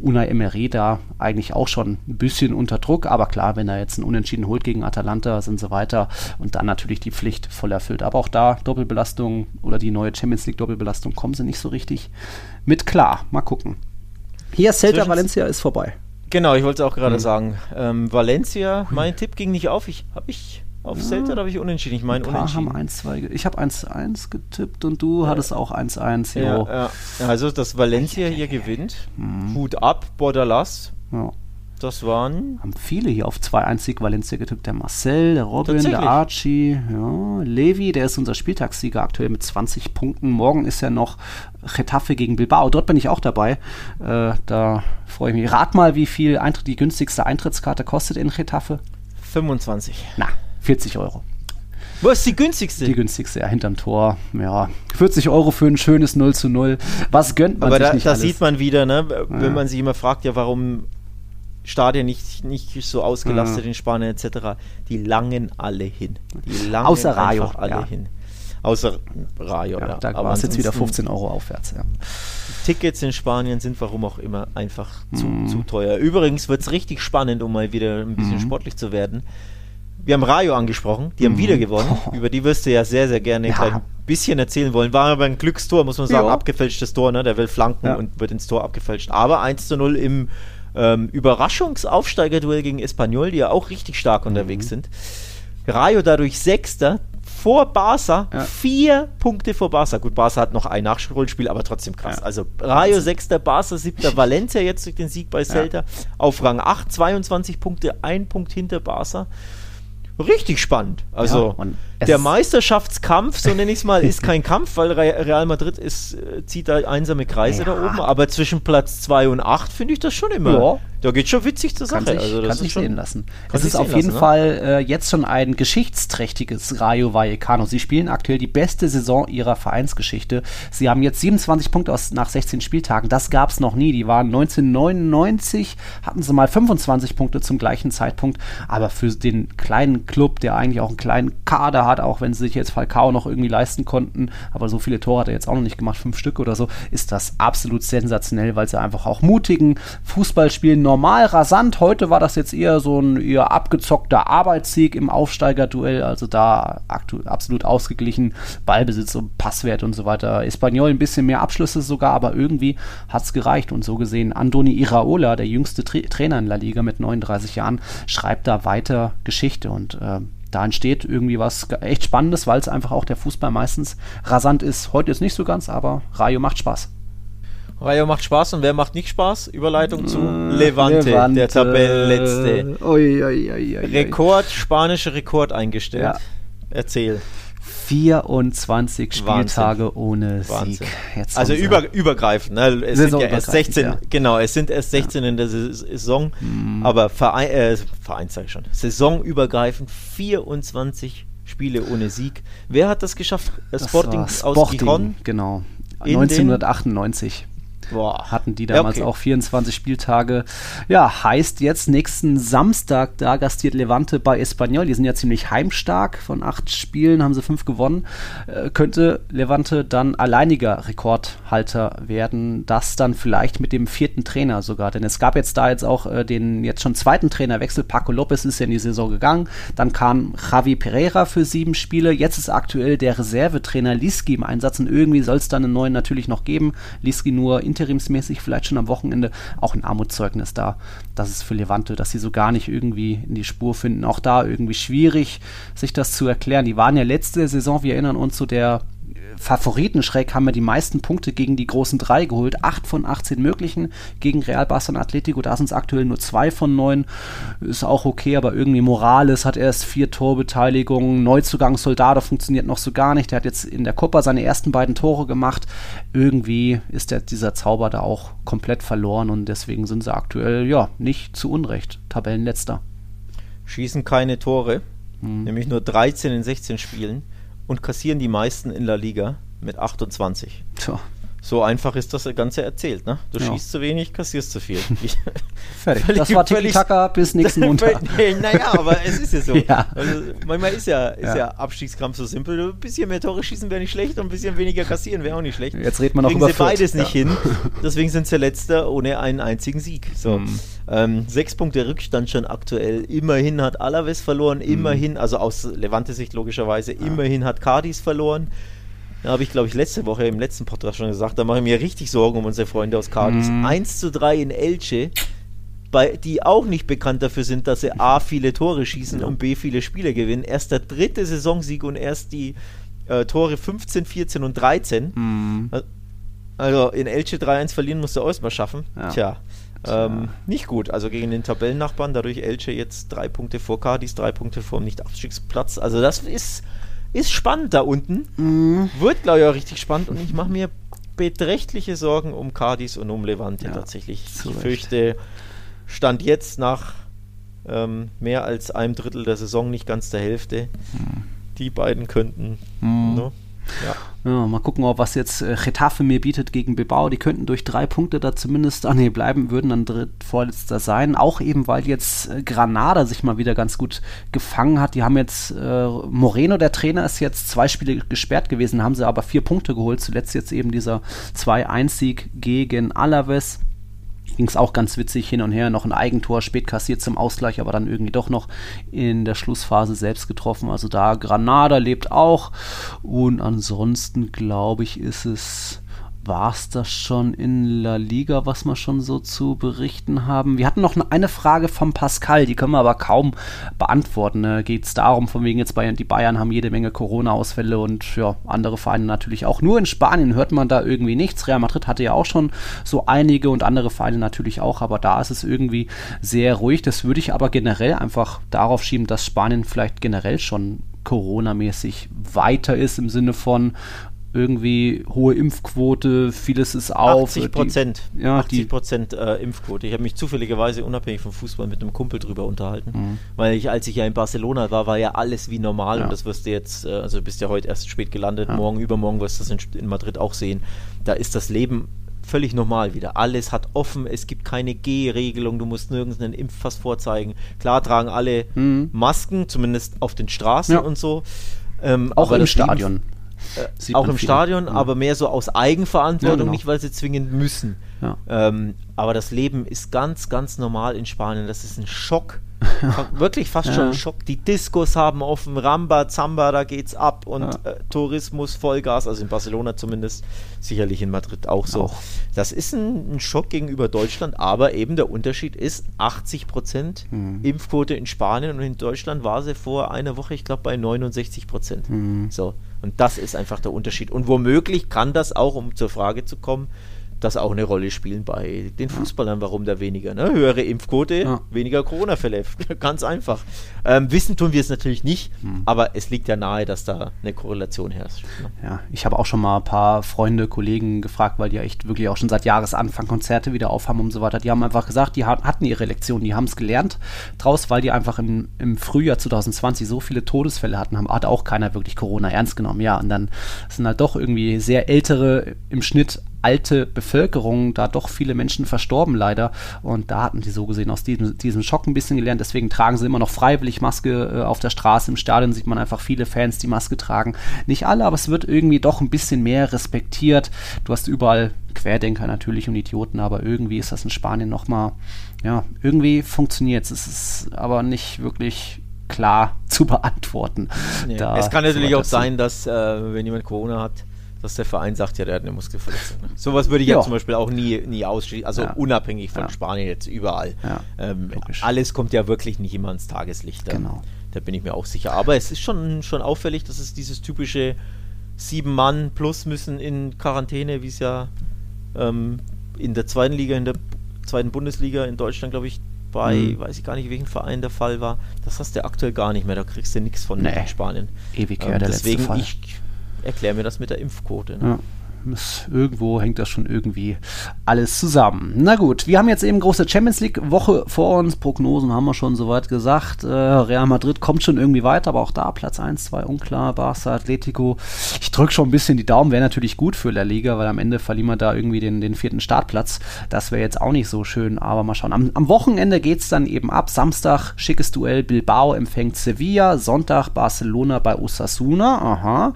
Unai Emery da eigentlich auch schon ein bisschen unter Druck, aber klar, wenn er jetzt einen Unentschieden holt gegen Atalanta, sind sie weiter und dann natürlich die Pflicht voll erfüllt. Aber auch da Doppelbelastung oder die neue Champions League Doppelbelastung kommen sie nicht so richtig mit klar. Mal gucken. Hier Celta Valencia ist vorbei. Genau, ich wollte es auch gerade mhm. sagen. Ähm, Valencia, mein. Tipp ging nicht auf. Ich habe ich auf ja. Celta oder habe ich unentschieden? Ich meine unentschieden. Haben 1, 2, ich habe 1-1 getippt und du ja. hattest auch 1-1. Ja, ja, Also, dass Valencia hier gewinnt, mhm. Hut ab, Bordalas. Ja. Das waren. Haben viele hier auf 2-1 Valencia getippt. Der Marcel, der Robin, der Archie, ja, Levi, der ist unser Spieltagssieger aktuell mit 20 Punkten. Morgen ist ja noch Getafe gegen Bilbao. Dort bin ich auch dabei. Äh, da freue ich mich. Rat mal, wie viel Eintritt, die günstigste Eintrittskarte kostet in Getafe? 25. Na, 40 Euro. Wo ist die günstigste? Die günstigste, ja, hinterm Tor. Ja, 40 Euro für ein schönes 0 zu 0. Was gönnt man Aber sich da, nicht da sieht man wieder, ne, wenn ja. man sich immer fragt, ja, warum Stadien nicht, nicht so ausgelastet mhm. in Spanien etc. Die langen alle hin. Die langen Außer Rayo, alle ja. hin. Außer Rayo, ja. ja. Da war es jetzt wieder 15 Euro aufwärts, ja. Tickets in Spanien sind warum auch immer einfach zu, mhm. zu teuer. Übrigens wird es richtig spannend, um mal wieder ein bisschen mhm. sportlich zu werden. Wir haben Rayo angesprochen, die haben mhm. wieder gewonnen. Oh. Über die wirst du ja sehr, sehr gerne ja. ein bisschen erzählen wollen. War aber ein Glückstor, muss man sagen, ja. abgefälschtes Tor, ne? Der will flanken und wird ins Tor abgefälscht. Aber 1 zu 0 im ähm, Überraschungsaufsteigerduell gegen Espanyol, die ja auch richtig stark mhm. unterwegs sind. Rayo dadurch Sechster, vor Barca, ja. vier Punkte vor Barca. Gut, Barca hat noch ein Nachholspiel, aber trotzdem krass. Ja. Also Rayo Sechster, Barca Siebter, Valencia jetzt durch den Sieg bei Celta ja. auf Rang 8, 22 Punkte, ein Punkt hinter Barca richtig spannend. Also ja, der Meisterschaftskampf, so nenne ich es mal, ist kein Kampf, weil Real Madrid ist, äh, zieht da einsame Kreise ja. da oben. Aber zwischen Platz 2 und 8 finde ich das schon immer. Ja. Da geht schon witzig zur Sache. Kann sich, also das kann sich sehen lassen. Es ist auf jeden lassen, ne? Fall äh, jetzt schon ein geschichtsträchtiges Rayo Vallecano. Sie spielen aktuell die beste Saison ihrer Vereinsgeschichte. Sie haben jetzt 27 Punkte aus, nach 16 Spieltagen. Das gab es noch nie. Die waren 1999, hatten sie mal 25 Punkte zum gleichen Zeitpunkt. Aber für den kleinen Club, der eigentlich auch einen kleinen Kader hat, auch wenn sie sich jetzt Falcao noch irgendwie leisten konnten, aber so viele Tore hat er jetzt auch noch nicht gemacht, fünf Stück oder so, ist das absolut sensationell, weil sie einfach auch mutigen Fußball spielen, normal rasant. Heute war das jetzt eher so ein eher abgezockter Arbeitssieg im Aufsteigerduell, also da absolut ausgeglichen, Ballbesitz und Passwert und so weiter. Espanyol ein bisschen mehr Abschlüsse sogar, aber irgendwie hat es gereicht. Und so gesehen Andoni Iraola, der jüngste Tra Trainer in La Liga mit 39 Jahren, schreibt da weiter Geschichte. Und äh, da entsteht irgendwie was echt Spannendes, weil es einfach auch der Fußball meistens rasant ist. Heute ist nicht so ganz, aber Rayo macht Spaß. Rayo macht Spaß und wer macht nicht Spaß? Überleitung zu Levante, Levante, der Tabellenletzte. Rekord, spanischer Rekord eingestellt. Ja. Erzähl. 24 Spieltage Wahnsinn. ohne Wahnsinn. Sieg. also über, übergreifend. Ne? Es sind ja erst 16, ja. genau, es sind erst 16 ja. in der Saison, mhm. aber Verein, äh, Verein sage ich schon, saisonübergreifend 24 Spiele ohne Sieg. Wer hat das geschafft? Das Sporting, Sporting aus Gijon? Genau. 1998. Boah. hatten die damals ja, okay. auch 24 Spieltage. Ja, heißt jetzt nächsten Samstag, da gastiert Levante bei Espanyol. Die sind ja ziemlich heimstark. Von acht Spielen haben sie fünf gewonnen. Äh, könnte Levante dann alleiniger Rekordhalter werden. Das dann vielleicht mit dem vierten Trainer sogar. Denn es gab jetzt da jetzt auch äh, den jetzt schon zweiten Trainerwechsel. Paco Lopez ist ja in die Saison gegangen. Dann kam Javi Pereira für sieben Spiele. Jetzt ist aktuell der Reservetrainer Liski im Einsatz und irgendwie soll es dann einen neuen natürlich noch geben. Liski nur in interimsmäßig vielleicht schon am Wochenende auch ein Armutszeugnis da. Das ist für Levante, dass sie so gar nicht irgendwie in die Spur finden. Auch da irgendwie schwierig, sich das zu erklären. Die waren ja letzte Saison, wir erinnern uns, so der Favoritenschreck haben wir die meisten Punkte gegen die großen drei geholt. Acht von 18 möglichen gegen Real Barca und Atletico. Da sind es aktuell nur zwei von neun. Ist auch okay, aber irgendwie Morales hat erst vier Torbeteiligungen. Neuzugang Soldado funktioniert noch so gar nicht. Der hat jetzt in der Copa seine ersten beiden Tore gemacht. Irgendwie ist der, dieser Zauber da auch komplett verloren und deswegen sind sie aktuell, ja, nicht zu Unrecht Tabellenletzter. Schießen keine Tore, hm. nämlich nur 13 in 16 Spielen und kassieren die meisten in La Liga mit 28. Tja. So einfach ist das Ganze erzählt, ne? Du ja. schießt zu wenig, kassierst zu viel. Fertig. Völlig, das war Tiki-Taka bis nächsten Montag. naja, aber es ist ja so. ja. Also, manchmal ist ja, ist ja. ja Abstiegskampf so simpel. Ein bisschen mehr Tore schießen wäre nicht schlecht und ein bisschen weniger kassieren wäre auch nicht schlecht. Jetzt redet man noch Kriegen über sie Fürth. beides nicht hin. Deswegen sind sie letzter ohne einen einzigen Sieg. So. Mhm. Ähm, sechs Punkte Rückstand schon aktuell. Immerhin hat Alaves verloren, mhm. immerhin, also aus Levante-Sicht logischerweise, immerhin hat Cardis verloren. Da habe ich, glaube ich, letzte Woche im letzten Podcast schon gesagt, da mache ich mir richtig Sorgen um unsere Freunde aus Cardis. Mhm. 1 zu 3 in Elche, bei, die auch nicht bekannt dafür sind, dass sie A, viele Tore schießen ja. und B, viele Spiele gewinnen. Erst der dritte Saisonsieg und erst die äh, Tore 15, 14 und 13. Mhm. Also in Elche 3-1 verlieren musst du auch erstmal schaffen. Ja. Tja. Ähm, nicht gut. Also gegen den Tabellennachbarn, dadurch Elche jetzt drei Punkte vor Cardis, drei Punkte vor dem Nicht-Abstiegsplatz. Also das ist ist spannend da unten. Mhm. Wird, glaube ich, auch richtig spannend. Und ich mache mir beträchtliche Sorgen um Cardis und um Levante ja, tatsächlich. Ich fürchte, Stand jetzt nach ähm, mehr als einem Drittel der Saison, nicht ganz der Hälfte, mhm. die beiden könnten. Mhm. Ne? Ja. ja. mal gucken, ob was jetzt äh, Getafe mir bietet gegen Bilbao. Die könnten durch drei Punkte da zumindest, ah nee, bleiben, würden dann dritt vorletzter sein. Auch eben, weil jetzt äh, Granada sich mal wieder ganz gut gefangen hat. Die haben jetzt, äh, Moreno, der Trainer, ist jetzt zwei Spiele gesperrt gewesen, haben sie aber vier Punkte geholt. Zuletzt jetzt eben dieser 2-1-Sieg gegen Alaves ging es auch ganz witzig hin und her. Noch ein Eigentor, spät kassiert zum Ausgleich, aber dann irgendwie doch noch in der Schlussphase selbst getroffen. Also da Granada lebt auch. Und ansonsten glaube ich, ist es war es das schon in La Liga, was wir schon so zu berichten haben? Wir hatten noch eine Frage vom Pascal, die können wir aber kaum beantworten. Ne? Geht es darum, von wegen jetzt Bayern, die Bayern haben jede Menge Corona-Ausfälle und ja, andere Vereine natürlich auch. Nur in Spanien hört man da irgendwie nichts. Real Madrid hatte ja auch schon so einige und andere Vereine natürlich auch, aber da ist es irgendwie sehr ruhig. Das würde ich aber generell einfach darauf schieben, dass Spanien vielleicht generell schon Corona-mäßig weiter ist im Sinne von irgendwie hohe Impfquote, vieles ist auf. 80 Prozent. Ja, 80 Prozent äh, Impfquote. Ich habe mich zufälligerweise unabhängig vom Fußball mit einem Kumpel drüber unterhalten, mhm. weil ich, als ich ja in Barcelona war, war ja alles wie normal ja. und das wirst du jetzt, äh, also bist ja heute erst spät gelandet, ja. morgen, übermorgen wirst du das in, in Madrid auch sehen. Da ist das Leben völlig normal wieder. Alles hat offen, es gibt keine G-Regelung, du musst nirgends einen Impfpass vorzeigen. Klar tragen alle mhm. Masken, zumindest auf den Straßen ja. und so. Ähm, auch im Stadion. Leben, äh, auch im Stadion, ja. aber mehr so aus Eigenverantwortung, ja, genau. nicht weil sie zwingend müssen. Ja. Ähm, aber das Leben ist ganz, ganz normal in Spanien. Das ist ein Schock. Wirklich fast schon ein Schock. Die Diskos haben offen, Ramba, Zamba, da geht's ab und äh, Tourismus Vollgas, also in Barcelona zumindest, sicherlich in Madrid auch so. Auch. Das ist ein, ein, Schock gegenüber Deutschland, aber eben der Unterschied ist 80 Prozent mhm. Impfquote in Spanien und in Deutschland war sie vor einer Woche, ich glaube, bei 69 Prozent. Mhm. So. Und das ist einfach der Unterschied. Und womöglich kann das auch, um zur Frage zu kommen, das auch eine Rolle spielen bei den Fußballern, warum da weniger. Ne? Höhere Impfquote, ja. weniger Corona-Fälle. Ganz einfach. Ähm, wissen tun wir es natürlich nicht, hm. aber es liegt ja nahe, dass da eine Korrelation herrscht. Ne? Ja, ich habe auch schon mal ein paar Freunde, Kollegen gefragt, weil die ja echt wirklich auch schon seit Jahresanfang Konzerte wieder aufhaben und so weiter. Die haben einfach gesagt, die hatten ihre Lektion, die haben es gelernt draus, weil die einfach im, im Frühjahr 2020 so viele Todesfälle hatten, haben, hat auch keiner wirklich Corona ernst genommen. Ja, und dann sind halt doch irgendwie sehr ältere im Schnitt alte Bevölkerung, da doch viele Menschen verstorben leider. Und da hatten die so gesehen aus diesem, diesem Schock ein bisschen gelernt. Deswegen tragen sie immer noch freiwillig Maske äh, auf der Straße. Im Stadion sieht man einfach viele Fans, die Maske tragen. Nicht alle, aber es wird irgendwie doch ein bisschen mehr respektiert. Du hast überall Querdenker natürlich und Idioten, aber irgendwie ist das in Spanien nochmal, ja, irgendwie funktioniert es. Es ist aber nicht wirklich klar zu beantworten. Nee. es kann natürlich auch sein, dass äh, wenn jemand Corona hat, dass der Verein sagt, ja, der hat eine Muskelverletzung. Ne? Sowas würde ich ja. ja zum Beispiel auch nie, nie ausschließen, also ja. unabhängig von ja. Spanien jetzt überall. Ähm, alles kommt ja wirklich nicht immer ins Tageslicht. Da, genau. da bin ich mir auch sicher. Aber es ist schon, schon auffällig, dass es dieses typische sieben Mann plus müssen in Quarantäne, wie es ja ähm, in der zweiten Liga, in der zweiten Bundesliga in Deutschland, glaube ich, bei, mhm. weiß ich gar nicht, welchen Verein der Fall war. Das hast du aktuell gar nicht mehr, da kriegst du nichts von nee. Spanien. Ewig her, ähm, der deswegen letzte Fall. ich erkläre mir das mit der Impfquote. Ne? Ja irgendwo hängt das schon irgendwie alles zusammen. Na gut, wir haben jetzt eben große Champions League Woche vor uns. Prognosen haben wir schon soweit gesagt. Äh, Real Madrid kommt schon irgendwie weiter, aber auch da Platz 1, 2 unklar. Barca, Atletico. Ich drücke schon ein bisschen die Daumen. Wäre natürlich gut für La Liga, weil am Ende verlieren wir da irgendwie den, den vierten Startplatz. Das wäre jetzt auch nicht so schön, aber mal schauen. Am, am Wochenende geht es dann eben ab. Samstag schickes Duell Bilbao empfängt Sevilla. Sonntag Barcelona bei Osasuna. Aha.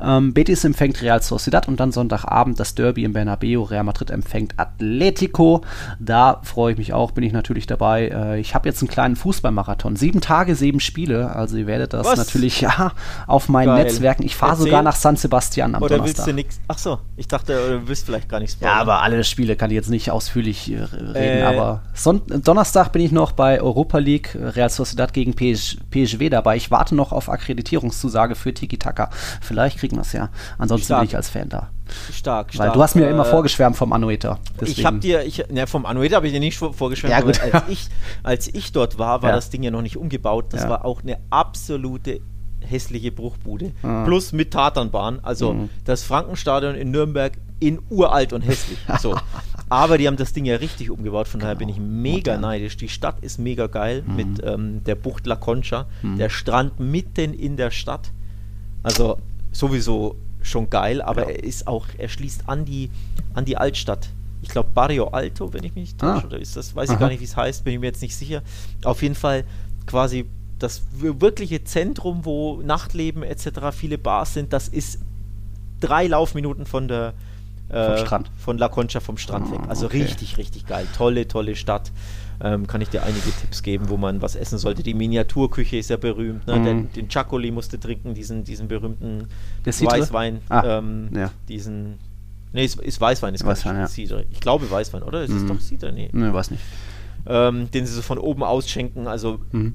Ähm, Betis empfängt Real Sociedad und dann Sonntag Sonntagabend das Derby im Bernabeu. Real Madrid empfängt Atletico. Da freue ich mich auch, bin ich natürlich dabei. Äh, ich habe jetzt einen kleinen Fußballmarathon. Sieben Tage, sieben Spiele. Also ihr werdet das Was? natürlich ja auf meinen Geil. Netzwerken. Ich fahre sogar nach San Sebastian am Oder Donnerstag. willst du nichts? Ach so, ich dachte, du willst vielleicht gar nichts Ja, aber alle Spiele kann ich jetzt nicht ausführlich äh, reden. Äh. Aber Son Donnerstag bin ich noch bei Europa League Real Sociedad gegen PS PSV dabei. Ich warte noch auf Akkreditierungszusage für Tiki Taka. Vielleicht kriegen wir es ja. Ansonsten Stark. bin ich als Fan da. Stark, stark. Weil du hast mir ja immer äh, vorgeschwärmt vom Anueta. Ich habe dir, ich, ne, vom Anueta habe ich dir nicht vorgeschwärmt, ja, gut. als, ich, als ich dort war, war ja. das Ding ja noch nicht umgebaut. Das war auch eine absolute hässliche Bruchbude. Mhm. Plus mit Tatanbahn. Also mhm. das Frankenstadion in Nürnberg in uralt und hässlich. So. Aber die haben das Ding ja richtig umgebaut, von genau. daher bin ich mega neidisch. Die Stadt ist mega geil mhm. mit ähm, der Bucht La Concha, mhm. der Strand mitten in der Stadt. Also sowieso schon geil, aber ja. er ist auch, er schließt an die, an die Altstadt. Ich glaube Barrio Alto, wenn ich mich nicht täusche, ah. oder ist das, weiß Aha. ich gar nicht, wie es heißt, bin ich mir jetzt nicht sicher. Auf jeden Fall quasi das wirkliche Zentrum, wo Nachtleben etc. viele Bars sind, das ist drei Laufminuten von der äh, von La Concha vom Strand ah, weg. Also okay. richtig, richtig geil. Tolle, tolle Stadt ähm, kann ich dir einige Tipps geben, wo man was essen sollte. Die Miniaturküche ist ja berühmt. Ne? Mm. Den, den Chacoli musste trinken, diesen, diesen berühmten Weißwein. Ah, ähm, ja. Diesen. Nee, ist, ist Weißwein, ist Weißwein, ja. Cidre. Ich glaube Weißwein, oder? Ist es mm. doch Cidre? Nee. Nee, weiß nicht. Ähm, den sie so von oben ausschenken. Also mm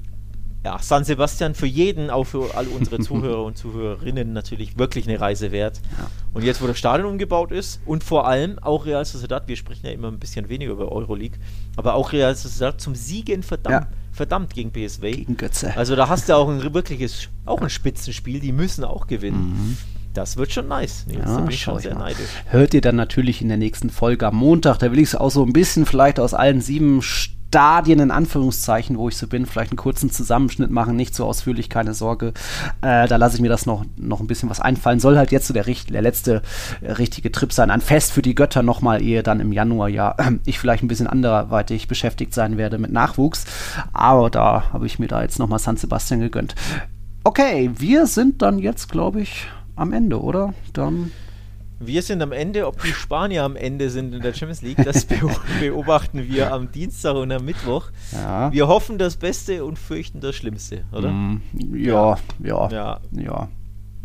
ja, San Sebastian für jeden, auch für alle unsere Zuhörer und Zuhörerinnen natürlich wirklich eine Reise wert. Ja. Und jetzt, wo das Stadion umgebaut ist und vor allem auch Real Sociedad, wir sprechen ja immer ein bisschen weniger über Euroleague, aber auch Real Sociedad zum Siegen verdammt, ja. verdammt gegen PSV. Gegen Götze. Also da hast du auch ein wirkliches, auch ein Spitzenspiel, die müssen auch gewinnen. Mhm. Das wird schon nice. Nee, ja, bin ich schon sehr mal. neidisch. Hört ihr dann natürlich in der nächsten Folge am Montag. Da will ich es auch so ein bisschen vielleicht aus allen sieben St Stadien in Anführungszeichen, wo ich so bin, vielleicht einen kurzen Zusammenschnitt machen, nicht so ausführlich, keine Sorge. Äh, da lasse ich mir das noch, noch ein bisschen was einfallen. Soll halt jetzt so der, der letzte äh, richtige Trip sein. Ein Fest für die Götter nochmal, ehe dann im Januar ja äh, ich vielleicht ein bisschen anderweitig beschäftigt sein werde mit Nachwuchs. Aber da habe ich mir da jetzt nochmal San Sebastian gegönnt. Okay, wir sind dann jetzt, glaube ich, am Ende, oder? Dann wir sind am Ende, ob die Spanier am Ende sind in der Champions League, das beobachten wir am Dienstag und am Mittwoch. Ja. Wir hoffen das Beste und fürchten das Schlimmste, oder? Mm, ja, ja, ja, ja.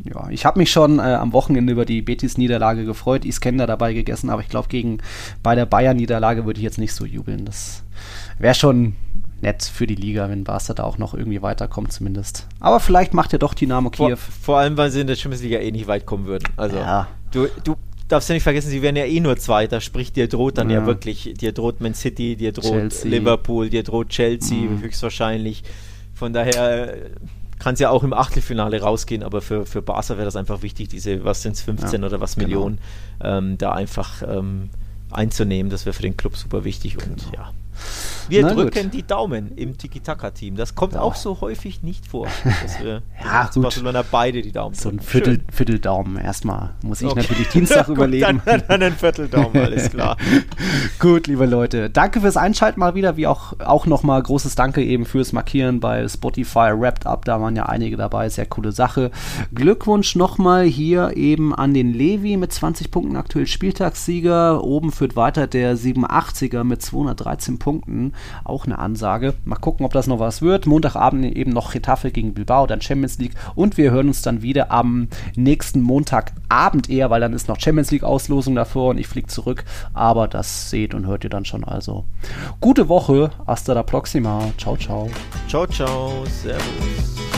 ja. ich habe mich schon äh, am Wochenende über die Betis-Niederlage gefreut, Iskender dabei gegessen, aber ich glaube, gegen bei der Bayern-Niederlage würde ich jetzt nicht so jubeln. Das wäre schon nett für die Liga, wenn Barca da auch noch irgendwie weiterkommt zumindest. Aber vielleicht macht ja doch Dynamo Kiew. Vor, vor allem, weil sie in der Champions League eh nicht weit kommen würden. Also ja. Du, du darfst ja nicht vergessen, sie werden ja eh nur Zweiter, sprich dir droht dann ja, ja wirklich, dir droht Man City, dir droht Chelsea. Liverpool, dir droht Chelsea mhm. höchstwahrscheinlich. Von daher äh, kann es ja auch im Achtelfinale rausgehen, aber für, für Barca wäre das einfach wichtig, diese, was sind es, 15 ja, oder was genau. Millionen, ähm, da einfach ähm, einzunehmen. Das wäre für den Club super wichtig und genau. ja. Wir Na drücken gut. die Daumen im Tiki-Taka-Team. Das kommt ja. auch so häufig nicht vor. Dass wir ja, gut. Barcelona beide die Daumen So ein Viertel, Vierteldaumen. Erstmal muss ich okay. natürlich Dienstag überleben. Dann, dann ein Vierteldaumen, alles klar. gut, liebe Leute. Danke fürs Einschalten mal wieder. Wie auch, auch nochmal großes Danke eben fürs Markieren bei Spotify Wrapped Up. Da waren ja einige dabei. Sehr coole Sache. Glückwunsch nochmal hier eben an den Levi mit 20 Punkten aktuell Spieltagssieger. Oben führt weiter der 87er mit 213 Punkten auch eine Ansage. Mal gucken, ob das noch was wird. Montagabend eben noch Getafe gegen Bilbao, dann Champions League und wir hören uns dann wieder am nächsten Montagabend eher, weil dann ist noch Champions League Auslosung davor und ich fliege zurück. Aber das seht und hört ihr dann schon also. Gute Woche, hasta la próxima. Ciao, ciao. Ciao, ciao. Servus.